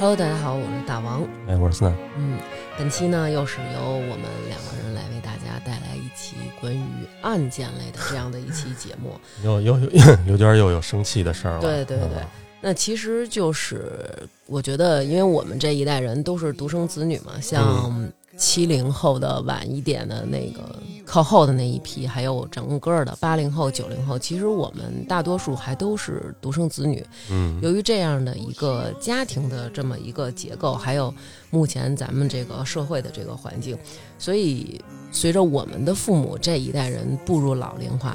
Hello，大家好，我是大王。哎，我是思南。嗯，本期呢又是由我们两个人来为大家带来一期关于案件类的这样的一期节目。又又 有刘娟又有生气的事儿了。对对对，那其实就是我觉得，因为我们这一代人都是独生子女嘛，像七零后的晚一点的那个靠后的那一批，还有整个的八零后、九零后，其实我们大多数还都是独生子女。嗯，由于这样的一个家庭的这么一个结构，还有目前咱们这个社会的这个环境，所以随着我们的父母这一代人步入老龄化，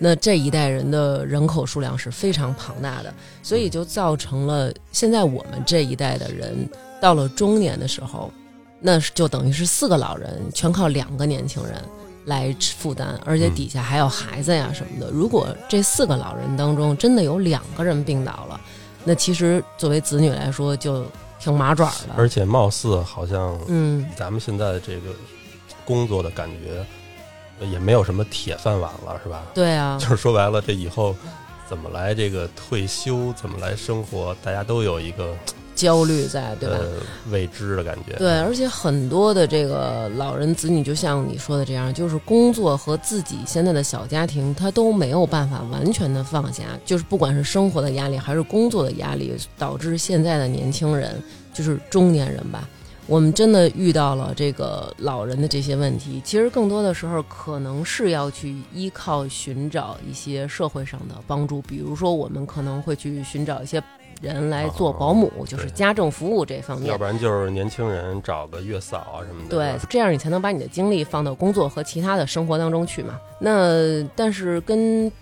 那这一代人的人口数量是非常庞大的，所以就造成了现在我们这一代的人到了中年的时候，那就等于是四个老人全靠两个年轻人。来负担，而且底下还有孩子呀什么的。如果这四个老人当中真的有两个人病倒了，那其实作为子女来说就挺麻爪的。而且貌似好像，嗯，咱们现在这个工作的感觉也没有什么铁饭碗了，是吧？对啊，就是说白了，这以后怎么来这个退休，怎么来生活，大家都有一个焦虑在，对吧？未知的感觉。对，而且很多的这个老人子女，就像你说的这样，就是工作和自己现在的小家庭，他都没有办法完全的放下。就是不管是生活的压力，还是工作的压力，导致现在的年轻人，就是中年人吧。我们真的遇到了这个老人的这些问题，其实更多的时候可能是要去依靠寻找一些社会上的帮助，比如说我们可能会去寻找一些人来做保姆，就是家政服务这方面。要不然就是年轻人找个月嫂啊什么的。对，这样你才能把你的精力放到工作和其他的生活当中去嘛。那但是跟。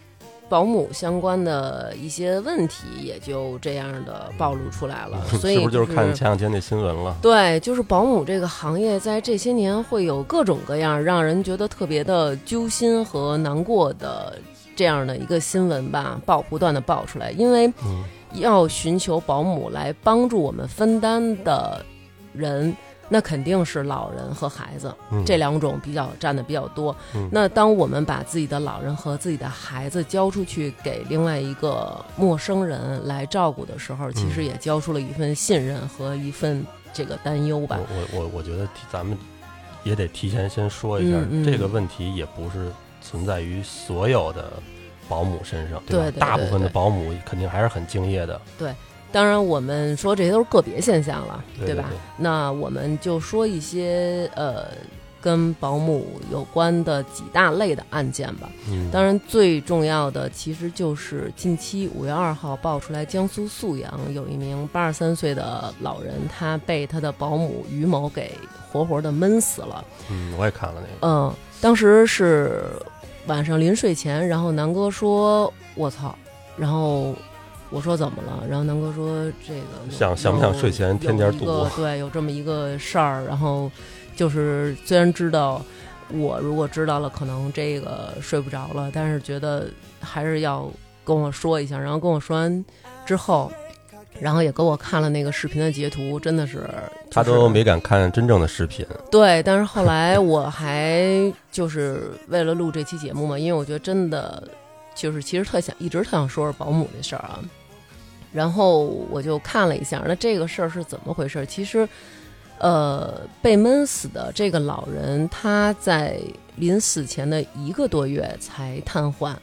保姆相关的一些问题也就这样的暴露出来了，所以是不是就是看前两天那新闻了？对，就是保姆这个行业在这些年会有各种各样让人觉得特别的揪心和难过的这样的一个新闻吧，爆不断的爆出来，因为要寻求保姆来帮助我们分担的人。那肯定是老人和孩子这两种比较占的比较多。那当我们把自己的老人和自己的孩子交出去给另外一个陌生人来照顾的时候，其实也交出了一份信任和一份这个担忧吧。我我我觉得咱们也得提前先说一下，这个问题也不是存在于所有的保姆身上，对吧？大部分的保姆肯定还是很敬业的。对。当然，我们说这些都是个别现象了，对吧？那我们就说一些呃，跟保姆有关的几大类的案件吧。嗯，当然最重要的其实就是近期五月二号爆出来，江苏宿阳有一名八十三岁的老人，他被他的保姆于某给活活的闷死了。嗯，我也看了那个。嗯，当时是晚上临睡前，然后南哥说：“我操！”然后。我说怎么了？然后南哥说这个想想不想睡前添点堵？对，有这么一个事儿。然后就是虽然知道我如果知道了，可能这个睡不着了，但是觉得还是要跟我说一下。然后跟我说完之后，然后也给我看了那个视频的截图，真的是他都没敢看真正的视频。对，但是后来我还就是为了录这期节目嘛，因为我觉得真的就是其实特想一直特想说说保姆这事儿啊。然后我就看了一下，那这个事儿是怎么回事？其实，呃，被闷死的这个老人，他在临死前的一个多月才瘫痪。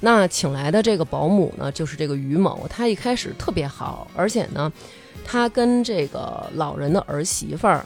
那请来的这个保姆呢，就是这个于某，他一开始特别好，而且呢，他跟这个老人的儿媳妇儿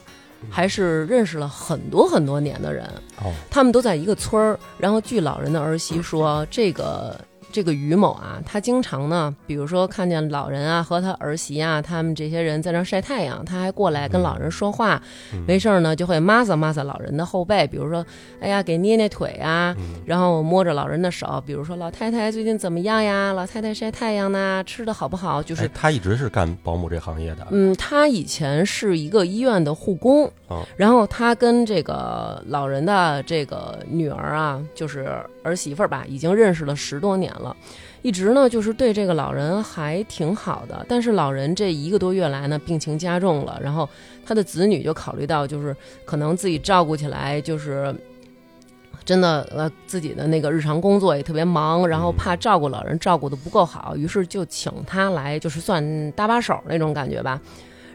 还是认识了很多很多年的人。哦，他们都在一个村儿。然后据老人的儿媳说，这个。这个于某啊，他经常呢，比如说看见老人啊和他儿媳啊，他们这些人在那晒太阳，他还过来跟老人说话，没事儿呢就会抹擦抹擦老人的后背，比如说，哎呀，给捏捏腿啊，然后摸着老人的手，比如说老太太最近怎么样呀？老太太晒太阳呢，吃的好不好？就是他一直是干保姆这行业的。嗯，他以前是一个医院的护工，然后他跟这个老人的这个女儿啊，就是儿媳妇儿吧，已经认识了十多年了。了，一直呢就是对这个老人还挺好的，但是老人这一个多月来呢病情加重了，然后他的子女就考虑到就是可能自己照顾起来就是真的呃自己的那个日常工作也特别忙，然后怕照顾老人照顾的不够好，于是就请他来就是算搭把手那种感觉吧。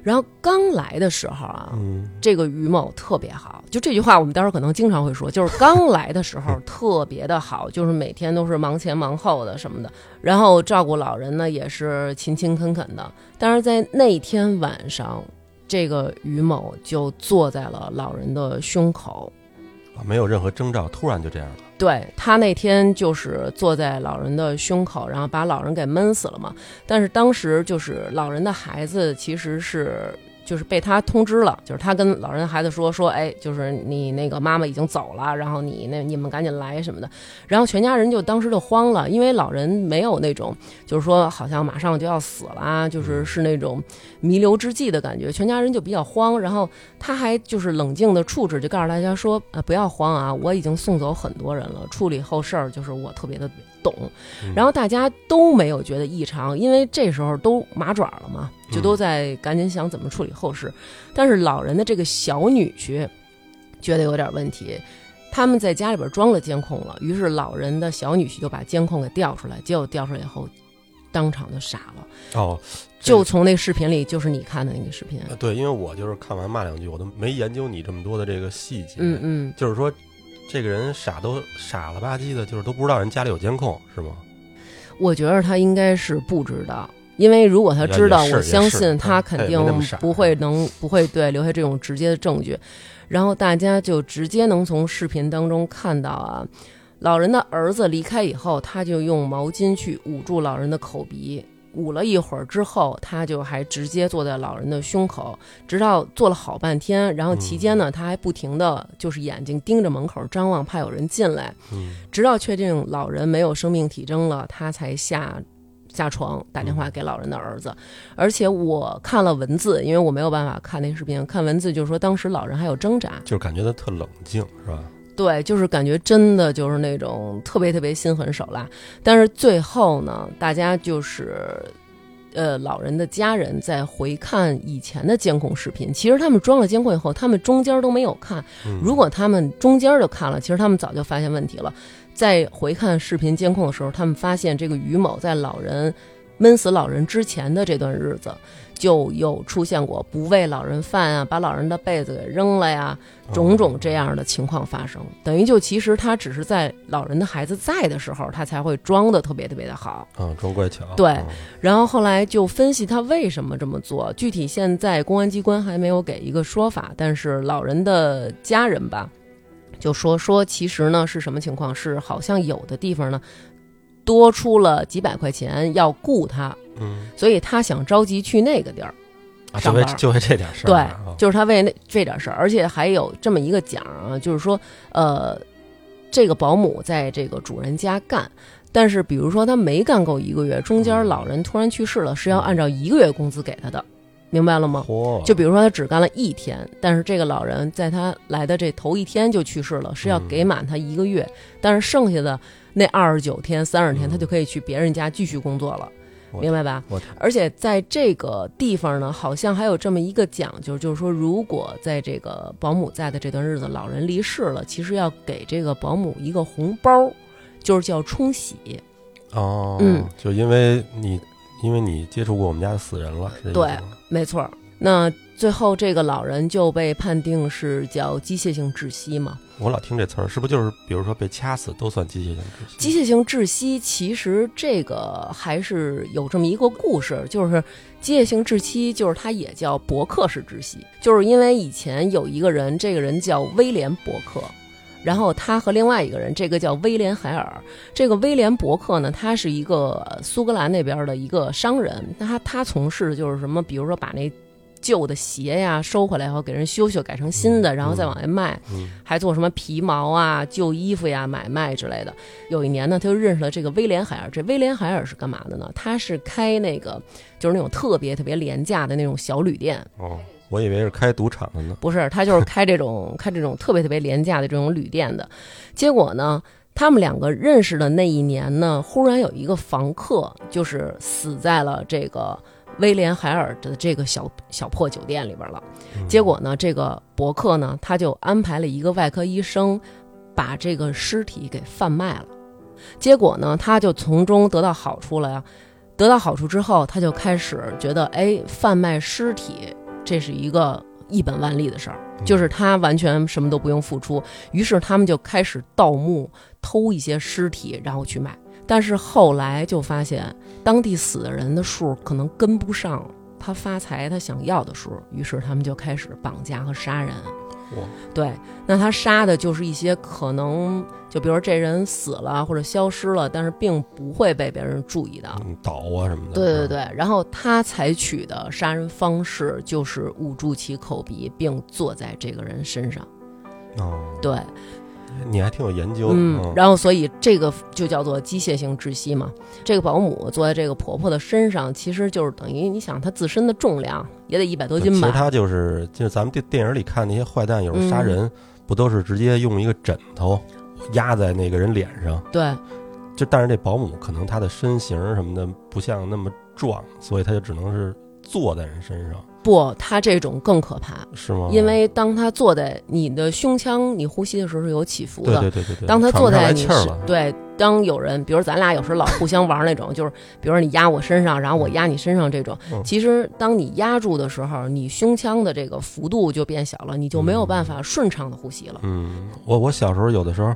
然后刚来的时候啊，嗯，这个于某特别好，就这句话我们待会儿可能经常会说，就是刚来的时候 特别的好，就是每天都是忙前忙后的什么的，然后照顾老人呢也是勤勤恳恳的。但是在那天晚上，这个于某就坐在了老人的胸口，啊没有任何征兆，突然就这样了。对他那天就是坐在老人的胸口，然后把老人给闷死了嘛。但是当时就是老人的孩子其实是就是被他通知了，就是他跟老人孩子说说，哎，就是你那个妈妈已经走了，然后你那你们赶紧来什么的。然后全家人就当时就慌了，因为老人没有那种就是说好像马上就要死了，就是是那种弥留之际的感觉，全家人就比较慌。然后他还就是冷静的处置，就告诉大家说，呃，不要慌啊，我已经送走很多人了，处理后事儿就是我特别的懂。然后大家都没有觉得异常，因为这时候都麻爪了嘛，就都在赶紧想怎么处理后事。但是老人的这个小女婿觉得有点问题，他们在家里边装了监控了，于是老人的小女婿就把监控给调出来，结果调出来以后，当场就傻了。哦，就从那视频里，就是你看的那个视频，呃对，因为我就是看完骂两句，我都没研究你这么多的这个细节。嗯嗯，就是说，这个人傻都傻了吧唧的，就是都不知道人家里有监控，是吗？我觉得他应该是不知道，因为如果他知道，我相信他肯定不会能不会对留下这种直接的证据，然后大家就直接能从视频当中看到啊，老人的儿子离开以后，他就用毛巾去捂住老人的口鼻。捂了一会儿之后，他就还直接坐在老人的胸口，直到坐了好半天。然后期间呢，他还不停的就是眼睛盯着门口张望，怕有人进来。嗯，直到确定老人没有生命体征了，他才下下床打电话给老人的儿子。而且我看了文字，因为我没有办法看那视频，看文字就是说当时老人还有挣扎，就是感觉他特冷静，是吧？对，就是感觉真的就是那种特别特别心狠手辣。但是最后呢，大家就是。呃，老人的家人在回看以前的监控视频，其实他们装了监控以后，他们中间都没有看，嗯如果他们中间就看了，其实他们早就发现问题了。在回看视频监控的时候，他们发现这个于某在老人闷死老人之前的这段日子，就有出现过不喂老人饭啊，把老人的被子给扔了呀，种种这样的情况发生。等于就其实他只是在老人的孩子在的时候，他才会装的特别特别的好。嗯，装乖巧。对嗯然后后来就分析他为什么这么做，具体现在公安机关还没有给一个说法，但是老人的家人吧，就说说其实呢是什么情况？是好像有的地方呢多出了几百块钱要雇他，嗯，所以他想着急去那个地儿。啊就为就为这点事儿对啊，就是他为那这点事儿，而且还有这么一个奖啊，就是说，呃，这个保姆在这个主人家干，但是比如说他没干够一个月，中间老人突然去世了，是要按照一个月工资给他的，明白了吗？嚯，就比如说他只干了一天，但是这个老人在他来的这头一天就去世了，是要给满他一个月，但是剩下的那二十九天、三十天，嗯他就可以去别人家继续工作了，明白吧？我而且在这个地方呢，好像还有这么一个讲究，就是说，如果在这个保姆在的这段日子，老人离世了，其实要给这个保姆一个红包，就是叫冲喜。哦，嗯，就因为你因为你接触过我们家的死人了，对没错儿。那最后这个老人就被判定是叫机械性窒息嘛？我老听这词儿，是不是就是比如说被掐死都算机械性窒息？机械性窒息其实这个还是有这么一个故事，就是机械性窒息，就是它也叫伯克式窒息，就是因为以前有一个人，这个人叫威廉伯克。然后他和另外一个人，这个叫威廉海尔。这个威廉伯克呢，他是一个呃苏格兰那边的一个商人。他他从事的就是什么，比如说把那旧的鞋呀收回来以后给人修修，改成新的，然后再往外卖。嗯还做什么皮毛啊、旧衣服呀、买卖之类的。有一年呢，他就认识了这个威廉海尔。这威廉海尔是干嘛的呢？他是开那个就是那种特别特别廉价的那种小旅店，哦，我以为是开赌场的呢。不是，他就是开这种 开这种特别特别廉价的这种旅店的。结果呢，他们两个认识的那一年呢，忽然有一个房客就是死在了这个威廉海尔的这个小小破酒店里边了。嗯结果呢，这个伯克呢，他就安排了一个外科医生，把这个尸体给贩卖了。结果呢，他就从中得到好处了呀。得到好处之后，他就开始觉得，哎，贩卖尸体这是一个一本万利的事儿，就是他完全什么都不用付出。于是他们就开始盗墓，偷一些尸体，然后去卖。但是后来就发现，当地死的人的数可能跟不上他发财他想要的时候，于是他们就开始绑架和杀人。对，那他杀的就是一些可能，就比如这人死了或者消失了，但是并不会被别人注意到，倒啊什么的。对对对，然后他采取的杀人方式就是捂住其口鼻，并坐在这个人身上。哦，对。你还挺有研究，嗯，然后所以这个就叫做机械性窒息嘛。这个保姆坐在这个婆婆的身上，其实就是等于你想她自身的重量也得一百多斤吧。其实她就是就是咱们电电影里看那些坏蛋，有时候杀人不都是直接用一个枕头压在那个人脸上？对，就但是这保姆可能她的身形什么的不像那么壮，所以她就只能是坐在人身上。不，他这种更可怕，是吗？因为当他坐在你的胸腔，你呼吸的时候是有起伏的。对对对对。当他坐在你对，当有人，比如咱俩有时候老互相玩那种，就是比如说你压我身上，然后我压你身上这种，其实当你压住的时候，你胸腔的这个幅度就变小了，你就没有办法顺畅的呼吸了。嗯，我我小时候有的时候。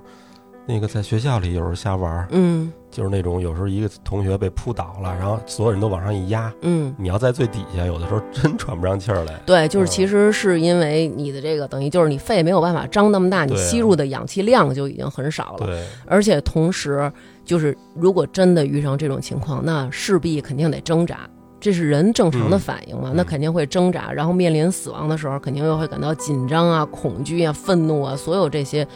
那个在学校里有时候瞎玩嗯，就是那种有时候一个同学被扑倒了，然后所有人都往上一压，嗯，你要在最底下，有的时候真喘不上气儿来。对，就是其实是因为你的这个等于就是你肺没有办法张那么大，你吸入的氧气量就已经很少了。对，而且同时就是如果真的遇上这种情况，那势必肯定得挣扎，这是人正常的反应嘛，那肯定会挣扎，然后面临死亡的时候，肯定又会感到紧张啊、恐惧啊、愤怒啊，所有这些。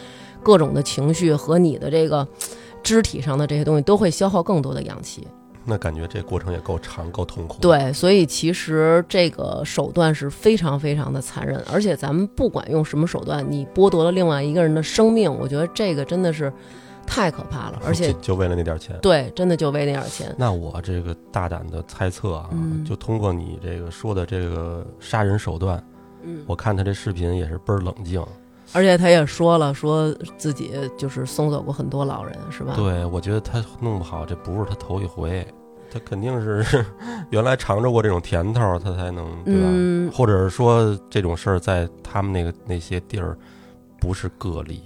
各种的情绪和你的这个 肢体上的这些东西都会消耗更多的氧气，那感觉这过程也够长、够痛苦。对，所以其实这个手段是非常非常的残忍，而且咱们不管用什么手段，你剥夺了另外一个人的生命，我觉得这个真的是太可怕了。而且就为了那点钱，对，真的就为那点钱。那我这个大胆的猜测啊，就通过你这个说的这个杀人手段，嗯，我看他这视频也是倍儿冷静。而且他也说了，说自己就是送走过很多老人，是吧？对，我觉得他弄不好，这不是他头一回，他肯定是 原来尝着过这种甜头，他才能对吧？或者是说这种事儿在他们那个那些地儿不是个例，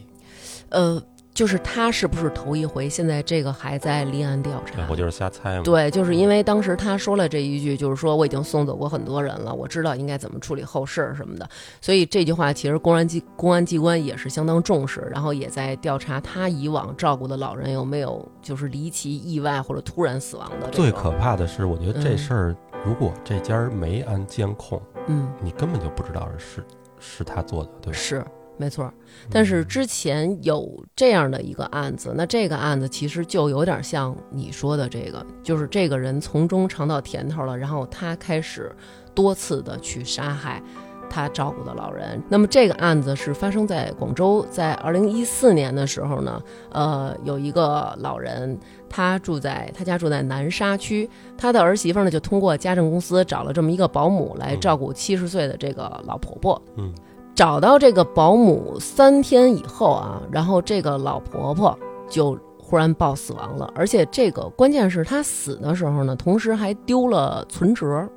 呃。就是他是不是头一回？现在这个还在立案调查。我就是瞎猜嘛。对，就是因为当时他说了这一句，就是说我已经送走过很多人了，我知道应该怎么处理后事什么的。所以这句话其实公安机公安机关也是相当重视，然后也在调查他以往照顾的老人有没有就是离奇意外或者突然死亡的。最可怕的是，我觉得这事儿如果这家没安监控，嗯，你根本就不知道是是他做的，对吧？是。没错，但是之前有这样的一个案子，那这个案子其实就有点像你说的这个，就是这个人从中尝到甜头了，然后他开始多次的去杀害他照顾的老人。那么这个案子是发生在广州，在二零一四年的时候呢，呃，有一个老人，他住在他家住在南沙区，他的儿媳妇呢就通过家政公司找了这么一个保姆来照顾七十岁的这个老婆婆，嗯。找到这个保姆三天以后啊，然后这个老婆婆就忽然报死亡了，而且这个关键是她死的时候呢，同时还丢了存折，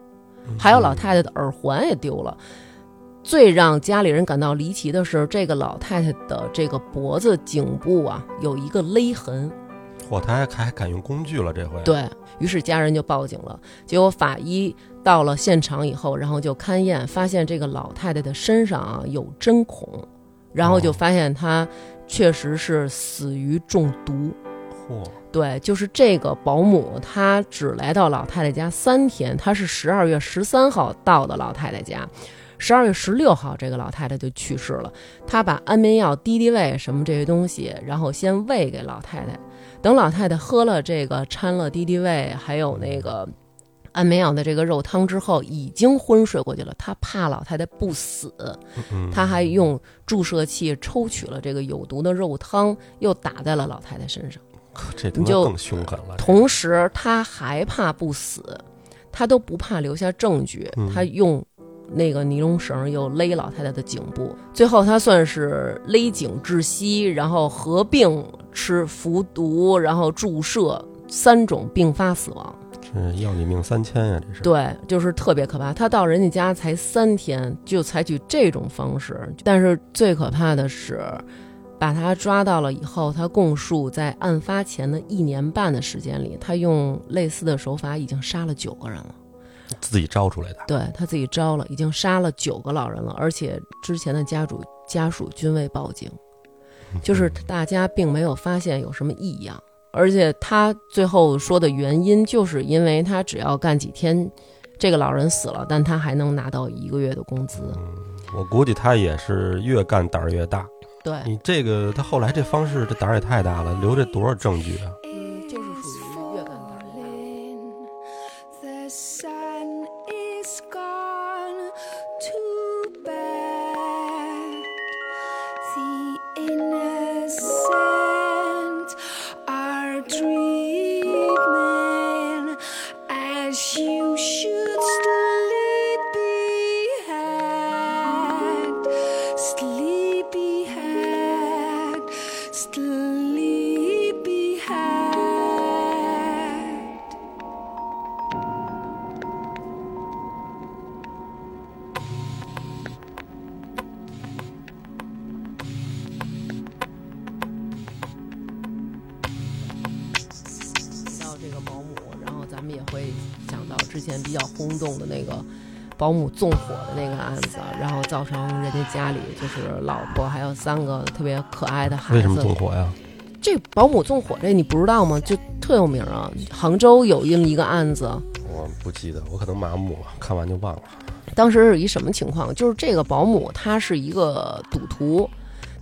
还有老太太的耳环也丢了。最让家里人感到离奇的是，这个老太太的这个脖子颈部啊有一个勒痕。嚯，她还还敢用工具了，这回。对于是家人就报警了，结果法医。到了现场以后，然后就勘验，发现这个老太太的身上啊有针孔，然后就发现她确实是死于中毒。嚯！对，就是这个保姆，她只来到老太太家三天，她是十二月十三号到的老太太家，十二月十六号这个老太太就去世了。她把安眠药、敌敌畏什么这些东西，然后先喂给老太太，等老太太喝了这个掺了敌敌畏，还有那个。安眠药的这个肉汤之后，已经昏睡过去了。他怕老太太不死，他还用注射器抽取了这个有毒的肉汤，又打在了老太太身上。这就更凶狠了。同时，他还怕不死，他都不怕留下证据。他用那个尼龙绳又勒老太太的颈部，最后他算是勒颈窒息，然后合并吃服毒，然后注射三种并发死亡。是要你命三千呀！这是对，就是特别可怕。他到人家家才三天，就采取这种方式。但是最可怕的是，把他抓到了以后，他供述在案发前的一年半的时间里，他用类似的手法已经杀了九个人了。自己招出来的，对他自己招了，已经杀了九个老人了，而且之前的家主家属均未报警，就是大家并没有发现有什么异样。而且他最后说的原因，就是因为他只要干几天，这个老人死了，但他还能拿到一个月的工资。我估计他也是越干胆儿越大。对你这个，他后来这方式，这胆儿也太大了，留着多少证据啊？纵火的那个案子，然后造成人家家里就是老婆还有三个特别可爱的孩子。为什么纵火呀？这保姆纵火这你不知道吗？就特有名啊！杭州有这么一个案子。我不记得，我可能麻木了，看完就忘了。当时是一什么情况？就是这个保姆她是一个赌徒，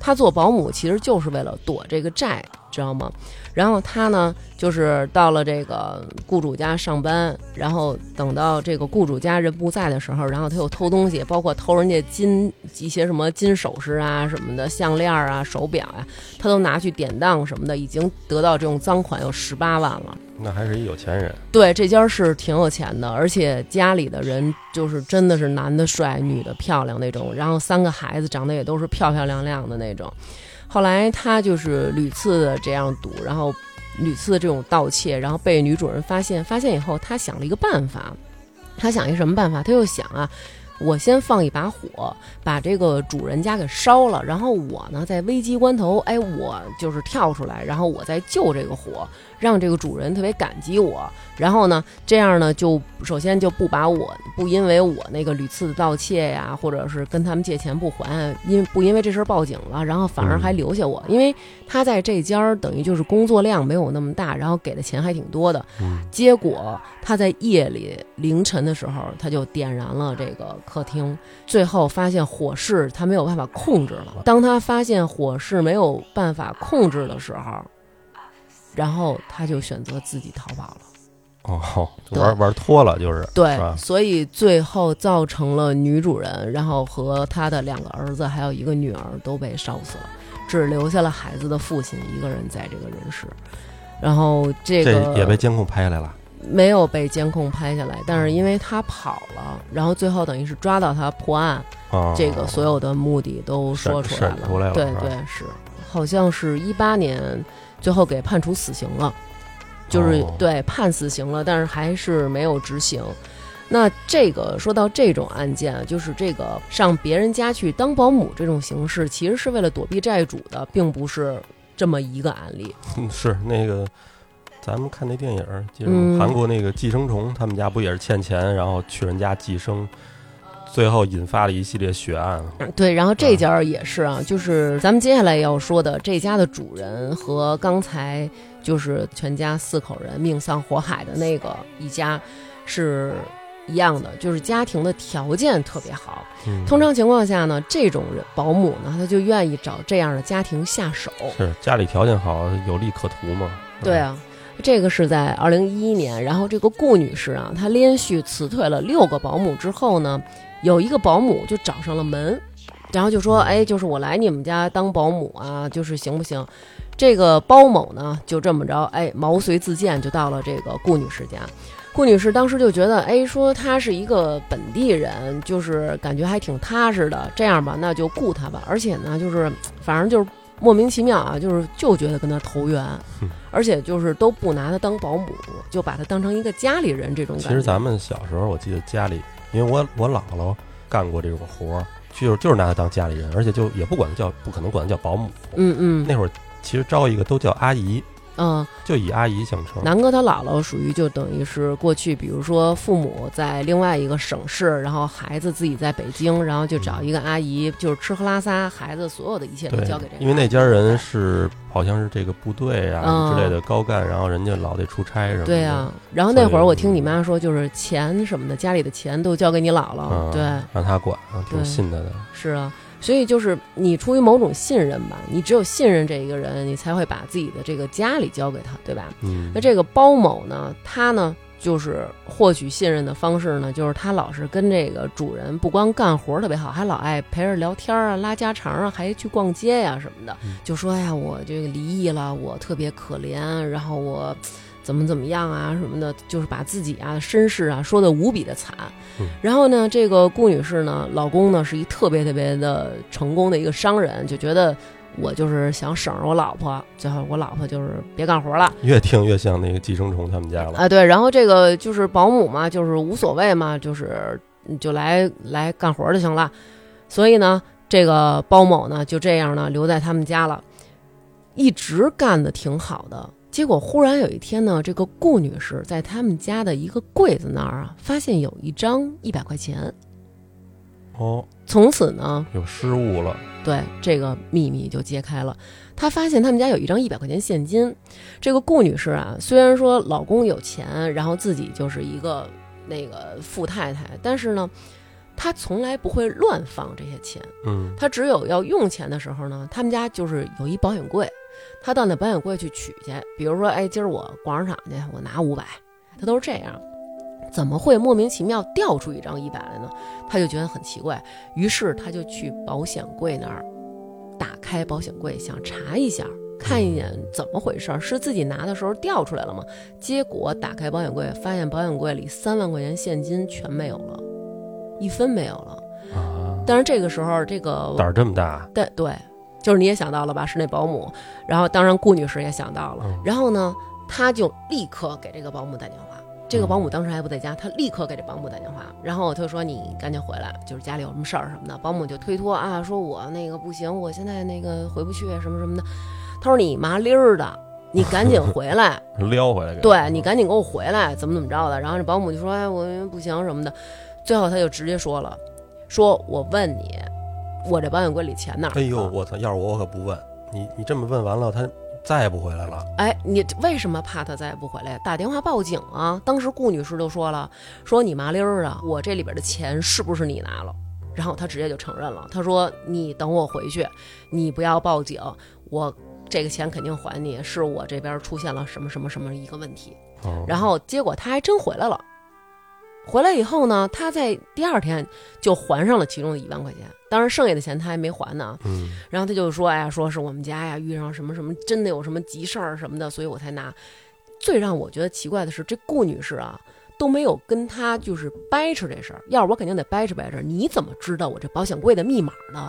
她做保姆其实就是为了躲这个债，知道吗？然后他呢，就是到了这个雇主家上班，然后等到这个雇主家人不在的时候，然后他又偷东西，包括偷人家金一些什么金首饰啊什么的项链啊手表呀，他都拿去典当什么的，已经得到这种赃款有十八万了。那还是一有钱人。对，这家是挺有钱的，而且家里的人就是真的是男的帅，女的漂亮那种，然后三个孩子长得也都是漂漂亮亮的那种。后来他就是屡次这样赌，然后屡次这种盗窃，然后被女主人发现。发现以后，他想了一个办法，他想一什么办法？他又想啊。我先放一把火，把这个主人家给烧了，然后我呢，在危机关头，哎，我就是跳出来，然后我再救这个火，让这个主人特别感激我。然后呢，这样呢，就首先就不把我不因为我那个屡次的盗窃呀，或者是跟他们借钱不还，因不因为这事儿报警了，然后反而还留下我，因为他在这家儿等于就是工作量没有那么大，然后给的钱还挺多的。结果他在夜里凌晨的时候，他就点燃了这个。客厅，最后发现火势他没有办法控制了。当他发现火势没有办法控制的时候，然后他就选择自己逃跑了。哦，玩玩脱了就是。对，所以最后造成了女主人，然后和他的两个儿子还有一个女儿都被烧死了，只留下了孩子的父亲一个人在这个人世。然后这个也被监控拍下来了。没有被监控拍下来，但是因为他跑了，然后最后等于是抓到他破案，这个所有的目的都说出来了。对对是，好像是一八年最后给判处死刑了，就是对判死刑了，但是还是没有执行。那这个说到这种案件，就是这个上别人家去当保姆这种形式，其实是为了躲避债主的，并不是这么一个案例。嗯是那个。咱们看那电影，就是韩国那个《寄生虫》，他们家不也是欠钱，然后去人家寄生，最后引发了一系列血案。对，然后这家也是啊，就是咱们接下来要说的这家的主人和刚才就是全家四口人命丧火海的那个一家是一样的，就是家庭的条件特别好。通常情况下呢，这种人保姆呢，他就愿意找这样的家庭下手。是家里条件好，有利可图嘛？对啊。这个是在二零一一年，然后这个顾女士啊，她连续辞退了六个保姆之后呢，有一个保姆就找上了门，然后就说：“哎，就是我来你们家当保姆啊，就是行不行？”这个包某呢，就这么着，哎，毛遂自荐就到了这个顾女士家。顾女士当时就觉得，哎，说她是一个本地人，就是感觉还挺踏实的。这样吧，那就雇她吧。而且呢，就是反正就是。莫名其妙啊，就是就觉得跟她投缘，而且就是都不拿她当保姆，就把她当成一个家里人这种感觉。其实咱们小时候，我记得家里，因为我我姥姥干过这种活儿，就是就是拿她当家里人，而且就也不管她叫，不可能管她叫保姆。嗯嗯，那会儿其实招一个都叫阿姨。嗯，就以阿姨相称。南哥他姥姥属于就等于是过去，比如说父母在另外一个省市，然后孩子自己在北京，然后就找一个阿姨，就是吃喝拉撒，孩子所有的一切都交给这个。因为那家人是好像是这个部队啊之类的高干，然后人家老得出差什么的。对啊，然后那会儿我听你妈说，就是钱什么的，家里的钱都交给你姥姥，对，让她管，挺信她的。是啊。所以就是你出于某种信任吧，你只有信任这一个人，你才会把自己的这个家里交给他，对吧？嗯。那这个包某呢，他呢就是获取信任的方式呢，就是他老是跟这个主人不光干活特别好，还老爱陪着聊天啊、拉家常啊，还去逛街呀什么的。就说呀，我这个离异了，我特别可怜，然后我。怎么怎么样啊什么的，就是把自己啊身世啊说的无比的惨。然后呢，这个顾女士呢，老公呢是一特别特别的成功的一个商人，就觉得我就是想省着我老婆，最后我老婆就是别干活了。越听越像那个寄生虫他们家了啊！对，然后这个就是保姆嘛，就是无所谓嘛，就是就来来干活就行了。所以呢，这个包某呢就这样呢留在他们家了，一直干的挺好的。结果忽然有一天呢，这个顾女士在他们家的一个柜子那儿啊，发现有一张一百块钱。哦，从此呢，有失误了。对，这个秘密就揭开了。她发现他们家有一张一百块钱现金。这个顾女士啊，虽然说老公有钱，然后自己就是一个那个富太太，但是呢，她从来不会乱放这些钱。嗯，她只有要用钱的时候呢，他们家就是有一保险柜。他到那保险柜去取去，比如说，哎，今儿我逛商场去，我拿五百，他都是这样，怎么会莫名其妙掉出一张一百来呢？他就觉得很奇怪，于是他就去保险柜那儿，打开保险柜想查一下，看一眼怎么回事，是自己拿的时候掉出来了吗？结果打开保险柜，发现保险柜里三万块钱现金全没有了，一分没有了啊！但是这个时候，这个胆儿这么大，对对。就是你也想到了吧？是那保姆，然后当然顾女士也想到了，然后呢，她就立刻给这个保姆打电话。这个保姆当时还不在家，她立刻给这保姆打电话，然后他就说：“你赶紧回来，就是家里有什么事儿什么的。”保姆就推脱啊，说我那个不行，我现在那个回不去什么什么的。她说：“你麻溜儿的，你赶紧回来，撩回来。对你赶紧给我回来，怎么怎么着的。”然后这保姆就说：“哎，我不行什么的。”最后她就直接说了：“说我问你。”我这保险柜里钱呢？哎呦，我操！要是我，我可不问你。你这么问完了，他再也不回来了。哎，你为什么怕他再也不回来？打电话报警啊！当时顾女士就说了：“说你麻溜儿啊，我这里边的钱是不是你拿了？”然后他直接就承认了。他说：“你等我回去，你不要报警，我这个钱肯定还你。是我这边出现了什么什么什么一个问题。”然后结果他还真回来了。回来以后呢，他在第二天就还上了其中的一万块钱，当然剩下的钱他还没还呢。嗯，然后他就说：“哎呀，说是我们家呀遇上什么什么，真的有什么急事儿什么的，所以我才拿。”最让我觉得奇怪的是，这顾女士啊都没有跟他就是掰扯这事儿。要是我肯定得掰扯掰扯。你怎么知道我这保险柜的密码呢？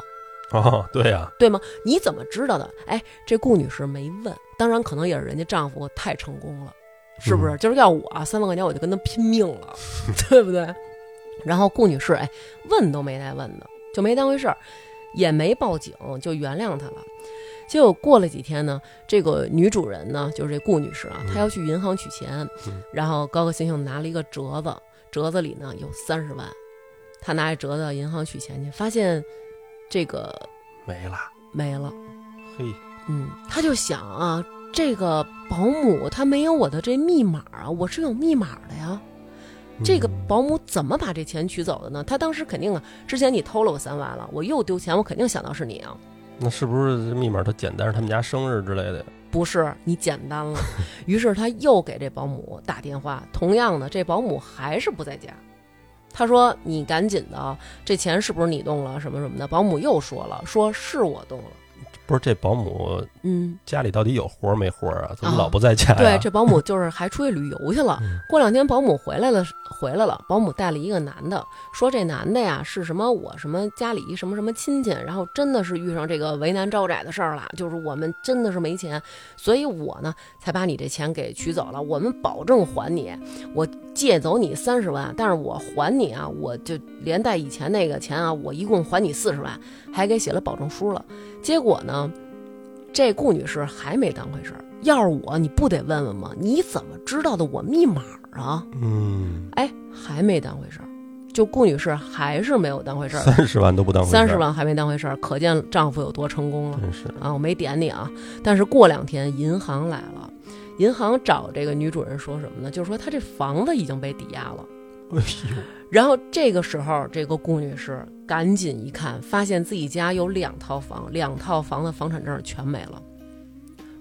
哦，对呀，对吗？你怎么知道的？哎，这顾女士没问，当然可能也是人家丈夫太成功了。是不是？就是要我三万块钱，我就跟他拼命了，对不对？然后顾女士，哎，问都没带问的，就没当回事儿，也没报警，就原谅他了。结果过了几天呢，这个女主人呢，就是这顾女士啊，她要去银行取钱，然后高高兴兴拿了一个折子，折子里呢有三十万，她拿着折子到银行取钱去，发现这个没了，没了。嘿，嗯，她就想啊。这个保姆她没有我的这密码啊，我是有密码的呀。这个保姆怎么把这钱取走的呢？他当时肯定啊，之前你偷了我三万了，我又丢钱，我肯定想到是你啊。那是不是密码特简单？是他们家生日之类的？不是，你简单了。于是他又给这保姆打电话，同样的，这保姆还是不在家。他说：“你赶紧的，这钱是不是你动了？什么什么的？”保姆又说了：“说是我动了。”不是这保姆，嗯，家里到底有活没活啊？怎么老不在家呀？对，这保姆就是还出去旅游去了。过两天保姆回来了，回来了，保姆带了一个男的，说这男的呀是什么我什么家里什么什么亲戚，然后真的是遇上这个为难招窄的事儿了，就是我们真的是没钱，所以我呢才把你这钱给取走了，我们保证还你，我借走你三十万，但是我还你啊，我就连带以前那个钱啊，我一共还你四十万，还给写了保证书了。结果呢，这顾女士还没当回事儿。要是我，你不得问问吗？你怎么知道的我密码啊？嗯，哎，还没当回事儿。就顾女士还是没有当回事儿，三十万都不当回事儿，三十万还没当回事儿，可见丈夫有多成功了。真是啊，我没点你啊。但是过两天银行来了，银行找这个女主人说什么呢？就是说她这房子已经被抵押了。哎呦！然后这个时候，这个顾女士赶紧一看，发现自己家有两套房，两套房的房产证全没了，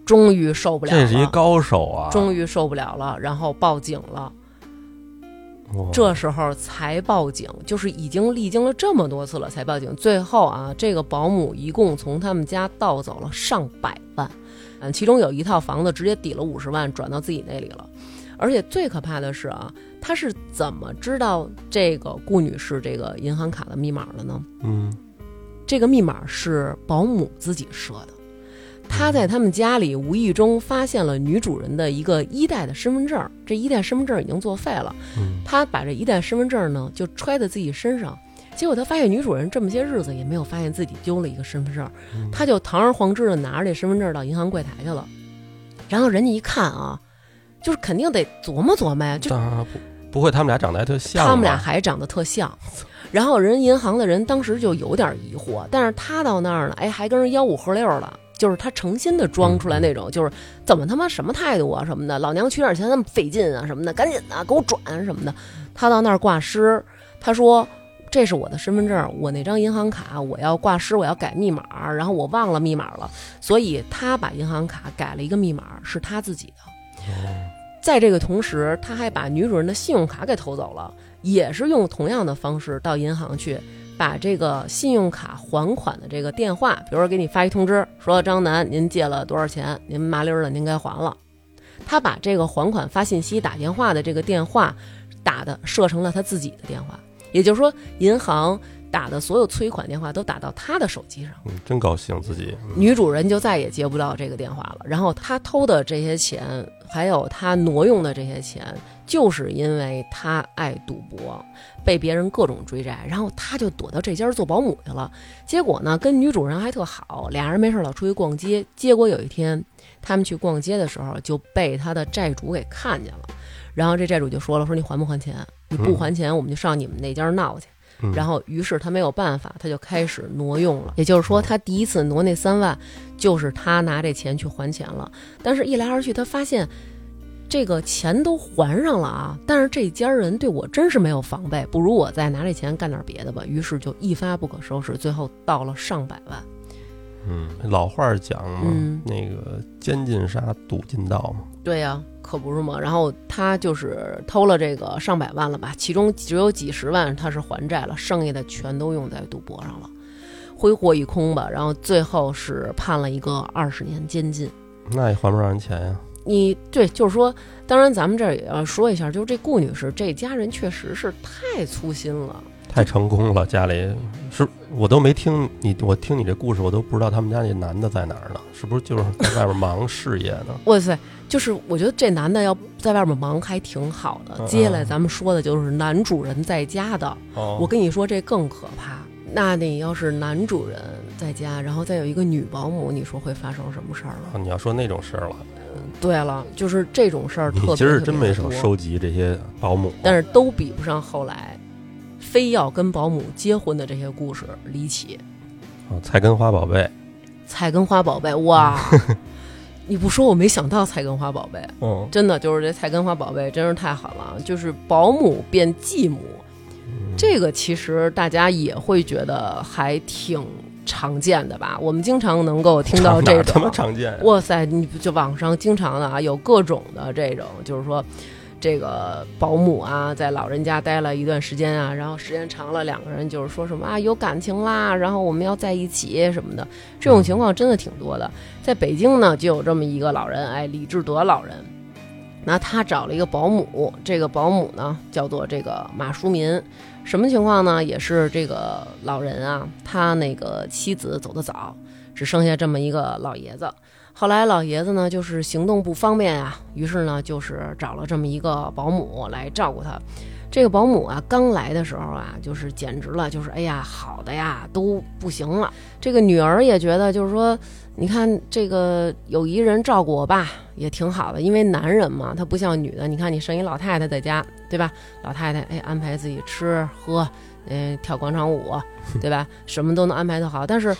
终于受不了了。这是一高手啊！终于受不了了，然后报警了。这时候才报警，就是已经历经了这么多次了才报警。最后啊，这个保姆一共从他们家盗走了上百万，嗯，其中有一套房子直接抵了五十万，转到自己那里了。而且最可怕的是啊，他是怎么知道这个顾女士这个银行卡的密码的呢？嗯，这个密码是保姆自己设的。他在他们家里无意中发现了女主人的一个一代的身份证，这一代身份证已经作废了。他把这一代身份证呢就揣在自己身上，结果他发现女主人这么些日子也没有发现自己丢了一个身份证，他就堂而皇之的拿着这身份证到银行柜台去了。然后人家一看啊。就是肯定得琢磨琢磨呀，就不不会他们俩长得还特像，他们俩还长得特像，然后人银行的人当时就有点疑惑，但是他到那儿呢，哎，还跟人吆五喝六的，就是他诚心的装出来那种，就是怎么他妈什么态度啊什么的，老娘取点钱那么费劲啊什么的，赶紧的给我转什么的。他到那儿挂失，他说这是我的身份证，我那张银行卡我要挂失，我要改密码，然后我忘了密码了，所以他把银行卡改了一个密码，是他自己的。在这个同时，他还把女主人的信用卡给偷走了，也是用同样的方式到银行去，把这个信用卡还款的这个电话，比如说给你发一通知，说张楠您借了多少钱，您麻溜儿的您该还了。他把这个还款发信息打电话的这个电话打的设成了他自己的电话，也就是说银行。打的所有催款电话都打到他的手机上，嗯，真高兴自己。女主人就再也接不到这个电话了。然后他偷的这些钱，还有他挪用的这些钱，就是因为他爱赌博，被别人各种追债，然后他就躲到这家做保姆去了。结果呢，跟女主人还特好，俩人没事老出去逛街。结果有一天，他们去逛街的时候，就被他的债主给看见了。然后这债主就说了：“说你还不还钱？你不还钱，我们就上你们那家闹去。”然后，于是他没有办法，他就开始挪用了。也就是说，他第一次挪那三万，就是他拿这钱去还钱了。但是，一来二去，他发现这个钱都还上了啊！但是这家人对我真是没有防备，不如我再拿这钱干点别的吧。于是就一发不可收拾，最后到了上百万。嗯，老话讲嘛，那个奸进沙，赌进道嘛。对呀。可不是嘛？然后他就是偷了这个上百万了吧？其中只有几十万他是还债了，剩下的全都用在赌博上了，挥霍一空吧。然后最后是判了一个二十年监禁。那也还不上人钱呀？你对，就是说，当然咱们这儿也要说一下，就是这顾女士这家人确实是太粗心了，太成功了。家里是我都没听你，我听你这故事，我都不知道他们家那男的在哪儿呢？是不是就是在外边忙事业呢？哇塞！就是我觉得这男的要在外面忙还挺好的。接下来咱们说的就是男主人在家的。我跟你说这更可怕。那你要是男主人在家，然后再有一个女保姆，你说会发生什么事儿了？你要说那种事儿了。对了，就是这种事儿特别。其实真没少收集这些保姆，但是都比不上后来非要跟保姆结婚的这些故事离奇。啊，菜根花宝贝。菜根花宝贝，哇！你不说我没想到菜根花宝贝，嗯，真的就是这菜根花宝贝真是太狠了，就是保姆变继母，这个其实大家也会觉得还挺常见的吧？我们经常能够听到 这种，什么常见！哇塞，你就网上经常的啊，有各种的这种，就是说这个保姆啊，在老人家待了一段时间啊，然后时间长了，两个人就是说什么啊有感情啦，然后我们要在一起什么的，这种情况真的挺多的。在北京呢，就有这么一个老人，哎，李志德老人，那他找了一个保姆，这个保姆呢叫做这个马淑民，什么情况呢？也是这个老人啊，他那个妻子走得早，只剩下这么一个老爷子。后来老爷子呢，就是行动不方便啊，于是呢，就是找了这么一个保姆来照顾他。这个保姆啊，刚来的时候啊，就是简直了，就是哎呀，好的呀，都不行了。这个女儿也觉得，就是说，你看这个有一人照顾我爸也挺好的，因为男人嘛，他不像女的。你看你生一老太太在家，对吧？老太太哎，安排自己吃喝，嗯，跳广场舞，对吧？什么都能安排得好，但是。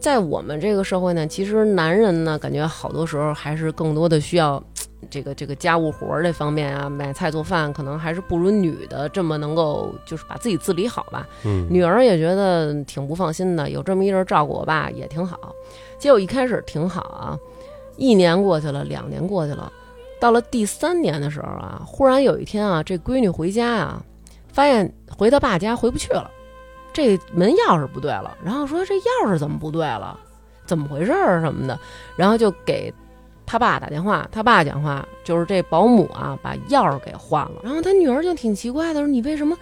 在我们这个社会呢，其实男人呢，感觉好多时候还是更多的需要这个这个家务活儿这方面啊，买菜做饭，可能还是不如女的这么能够就是把自己自理好吧。嗯，女儿也觉得挺不放心的，有这么一人照顾我爸也挺好。结果一开始挺好啊，一年过去了，两年过去了，到了第三年的时候啊，忽然有一天啊，这闺女回家啊，发现回她爸家回不去了。这门钥匙不对了，然后说这钥匙怎么不对了，怎么回事儿什么的，然后就给他爸打电话，他爸讲话就是这保姆啊把钥匙给换了，然后他女儿就挺奇怪的说你为什么，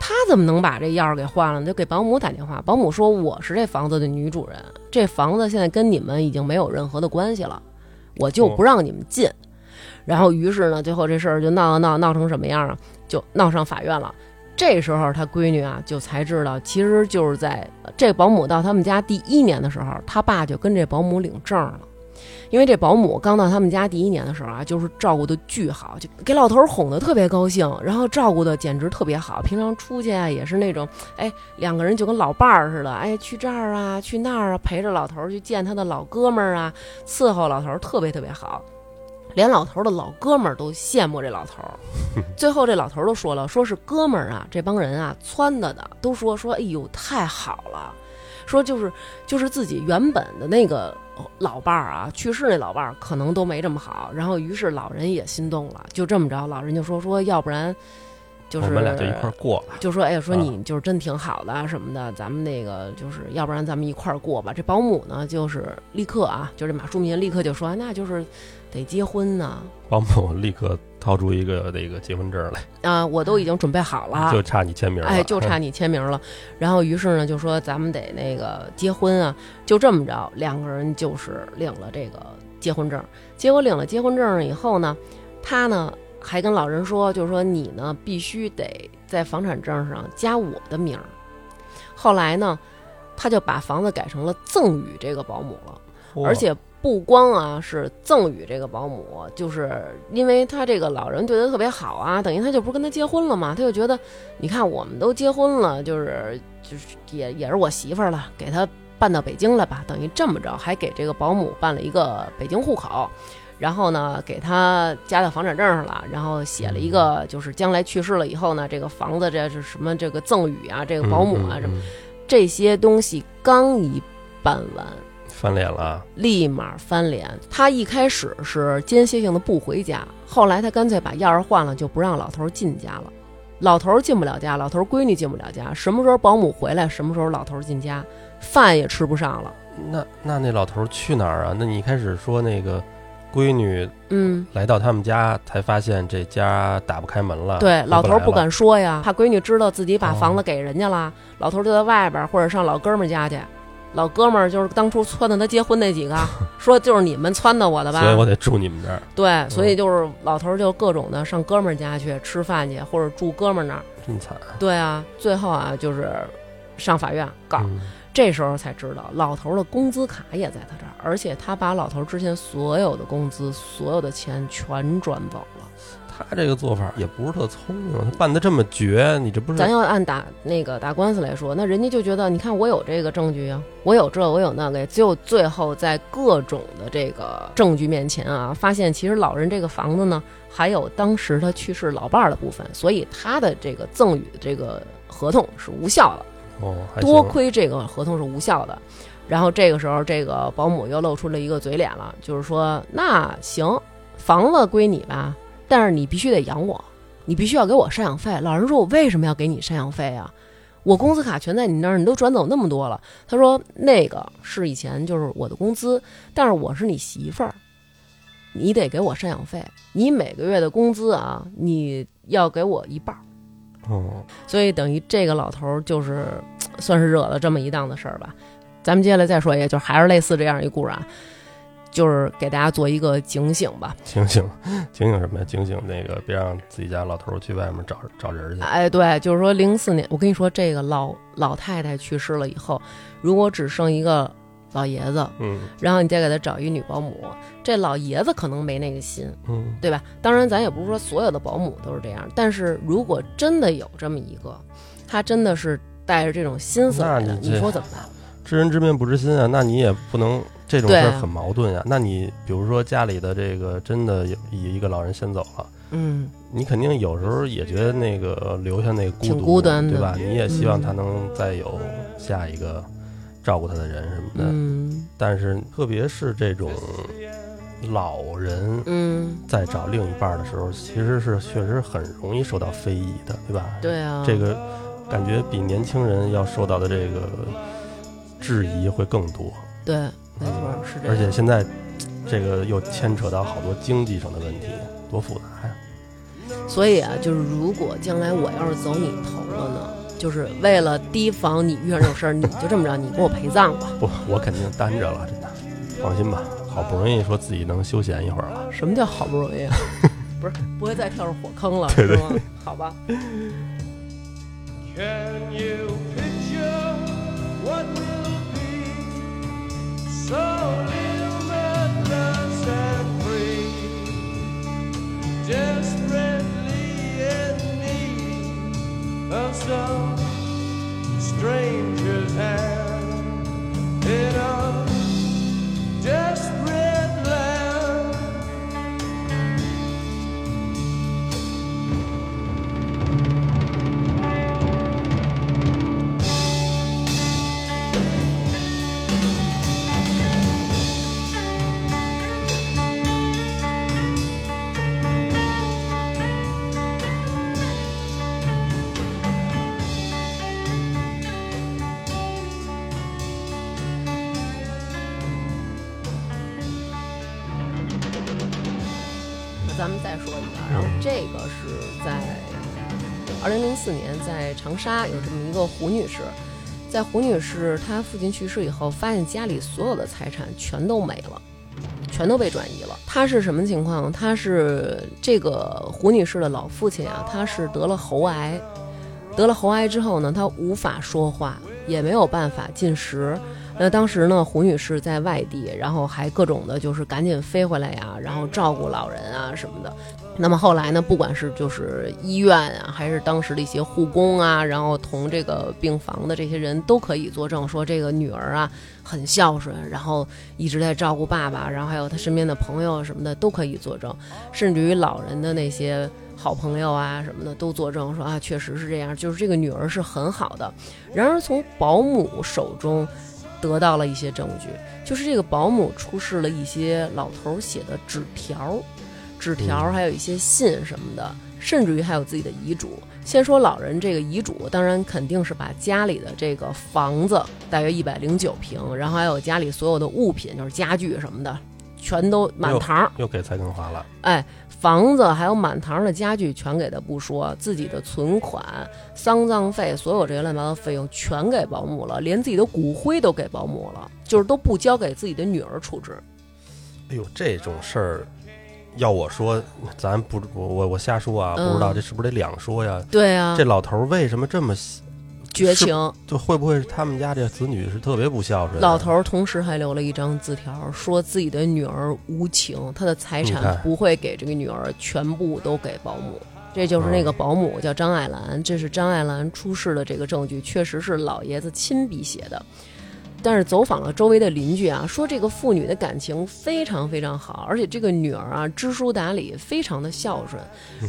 他怎么能把这钥匙给换了？就给保姆打电话，保姆说我是这房子的女主人，这房子现在跟你们已经没有任何的关系了，我就不让你们进。然后于是呢，最后这事儿就闹闹闹成什么样啊？就闹上法院了。这时候他闺女啊就才知道，其实就是在这保姆到他们家第一年的时候，他爸就跟这保姆领证了。因为这保姆刚到他们家第一年的时候啊，就是照顾的巨好，就给老头哄得特别高兴，然后照顾的简直特别好。平常出去啊也是那种，哎，两个人就跟老伴儿似的，哎，去这儿啊，去那儿啊，陪着老头去见他的老哥们儿啊，伺候老头特别特别好。连老头的老哥们儿都羡慕这老头儿，最后这老头儿都说了，说是哥们儿啊，这帮人啊撺掇的，都说说，哎呦太好了，说就是就是自己原本的那个老伴儿啊，去世那老伴儿可能都没这么好，然后于是老人也心动了，就这么着，老人就说说要不然。就是我们俩就一块过就说哎呀，说你就是真挺好的什么的，咱们那个就是要不然咱们一块儿过吧。这保姆呢，就是立刻啊，就这马淑民立刻就说，那就是得结婚呢。保姆立刻掏出一个那个结婚证来啊，我都已经准备好了，就差你签名了，哎，就差你签名了。然后于是呢，就说咱们得那个结婚啊，就这么着，两个人就是领了这个结婚证。结果领了结婚证以后呢，他呢。还跟老人说，就是说你呢必须得在房产证上加我的名儿。后来呢，他就把房子改成了赠与这个保姆了，而且不光啊是赠与这个保姆，就是因为他这个老人对他特别好啊，等于他就不是跟他结婚了嘛，他就觉得你看我们都结婚了，就是就是也也是我媳妇儿了，给他办到北京来吧，等于这么着还给这个保姆办了一个北京户口。然后呢，给他加到房产证上了，然后写了一个，就是将来去世了以后呢，这个房子这是什么这个赠与啊，这个保姆啊什么，这些东西刚一办完，翻脸了，立马翻脸。他一开始是间歇性的不回家，后来他干脆把钥匙换了，就不让老头进家了。老头进不了家，老头闺女进不了家，什么时候保姆回来，什么时候老头进家，饭也吃不上了。那那那老头去哪儿啊？那你一开始说那个。闺女，嗯，来到他们家才发现这家打不开门了。对，老头不敢说呀，怕闺女知道自己把房子给人家了。老头就在外边，或者上老哥们家去。老哥们儿就是当初撺掇他结婚那几个，说就是你们撺掇我的吧？所以我得住你们这儿。对，所以就是老头儿就各种的上哥们儿家去吃饭去，或者住哥们儿那儿。真惨。对啊，最后啊，就是上法院告。这时候才知道，老头儿的工资卡也在他这儿，而且他把老头儿之前所有的工资、所有的钱全转走了。他这个做法也不是特聪明，他办的这么绝，你这不是？咱要按打那个打官司来说，那人家就觉得，你看我有这个证据啊，我有这，我有那个，只有最后在各种的这个证据面前啊，发现其实老人这个房子呢，还有当时他去世老伴儿的部分，所以他的这个赠与的这个合同是无效的。哦，多亏这个合同是无效的，然后这个时候，这个保姆又露出了一个嘴脸了，就是说，那行，房子归你吧，但是你必须得养我，你必须要给我赡养费。老人说：“我为什么要给你赡养费啊？我工资卡全在你那儿，你都转走那么多了。”他说：“那个是以前就是我的工资，但是我是你媳妇儿，你得给我赡养费。你每个月的工资啊，你要给我一半儿。”哦，所以等于这个老头儿就是算是惹了这么一档子事儿吧。咱们接下来再说一个，就是还是类似这样一故事啊。就是给大家做一个警醒吧，警醒，警醒什么呀？警醒那个，别让自己家老头去外面找找人去。哎，对，就是说零四年，我跟你说，这个老老太太去世了以后，如果只剩一个老爷子，嗯，然后你再给他找一女保姆，这老爷子可能没那个心，嗯，对吧？当然，咱也不是说所有的保姆都是这样，但是如果真的有这么一个，他真的是带着这种心思来的，你说怎么办？知人知面不知心啊，那你也不能。这种事儿很矛盾呀。那你比如说家里的这个真的有一个老人先走了，嗯，你肯定有时候也觉得那个留下那孤独，孤单对吧？你也希望他能再有下一个照顾他的人什么的。嗯，但是特别是这种老人，嗯，在找另一半的时候，其实是确实很容易受到非议的，对吧？对啊，这个感觉比年轻人要受到的这个质疑会更多。对。没错，是这样。而且现在，这个又牵扯到好多经济上的问题，多复杂呀！所以啊，就是如果将来我要是走你头了呢，就是为了提防你遇上这种事儿，你就这么着，你给我陪葬吧。不，我肯定担着了，真的，放心吧。好不容易说自己能休闲一会儿了。什么叫好不容易啊？不是，不会再跳入火坑了，是吗？好吧。So limitless and free, some stranger's hand. In a 四年，在长沙有这么一个胡女士，在胡女士她父亲去世以后，发现家里所有的财产全都没了，全都被转移了。她是什么情况？她是这个胡女士的老父亲啊，他是得了喉癌，得了喉癌之后呢，他无法说话，也没有办法进食。那当时呢，胡女士在外地，然后还各种的，就是赶紧飞回来呀，然后照顾老人啊什么的。那么后来呢，不管是就是医院啊，还是当时的一些护工啊，然后同这个病房的这些人都可以作证，说这个女儿啊很孝顺，然后一直在照顾爸爸，然后还有她身边的朋友什么的都可以作证，甚至于老人的那些好朋友啊什么的都作证说啊，确实是这样，就是这个女儿是很好的。然而从保姆手中。得到了一些证据，就是这个保姆出示了一些老头写的纸条，纸条还有一些信什么的，甚至于还有自己的遗嘱。先说老人这个遗嘱，当然肯定是把家里的这个房子大约一百零九平，然后还有家里所有的物品，就是家具什么的，全都满堂，又给蔡根华了，哎。房子还有满堂的家具全给他不说，自己的存款、丧葬费，所有这些乱七八糟费用全给保姆了，连自己的骨灰都给保姆了，就是都不交给自己的女儿处置。哎呦，这种事儿，要我说，咱不我我我瞎说啊，不知道这是不是得两说呀？对啊，这老头为什么这么？绝情，就会不会是他们家这子女是特别不孝顺？老头同时还留了一张字条，说自己的女儿无情，他的财产不会给这个女儿，全部都给保姆。这就是那个保姆叫张爱兰，这是张爱兰出示的这个证据，确实是老爷子亲笔写的。但是走访了周围的邻居啊，说这个父女的感情非常非常好，而且这个女儿啊知书达理，非常的孝顺，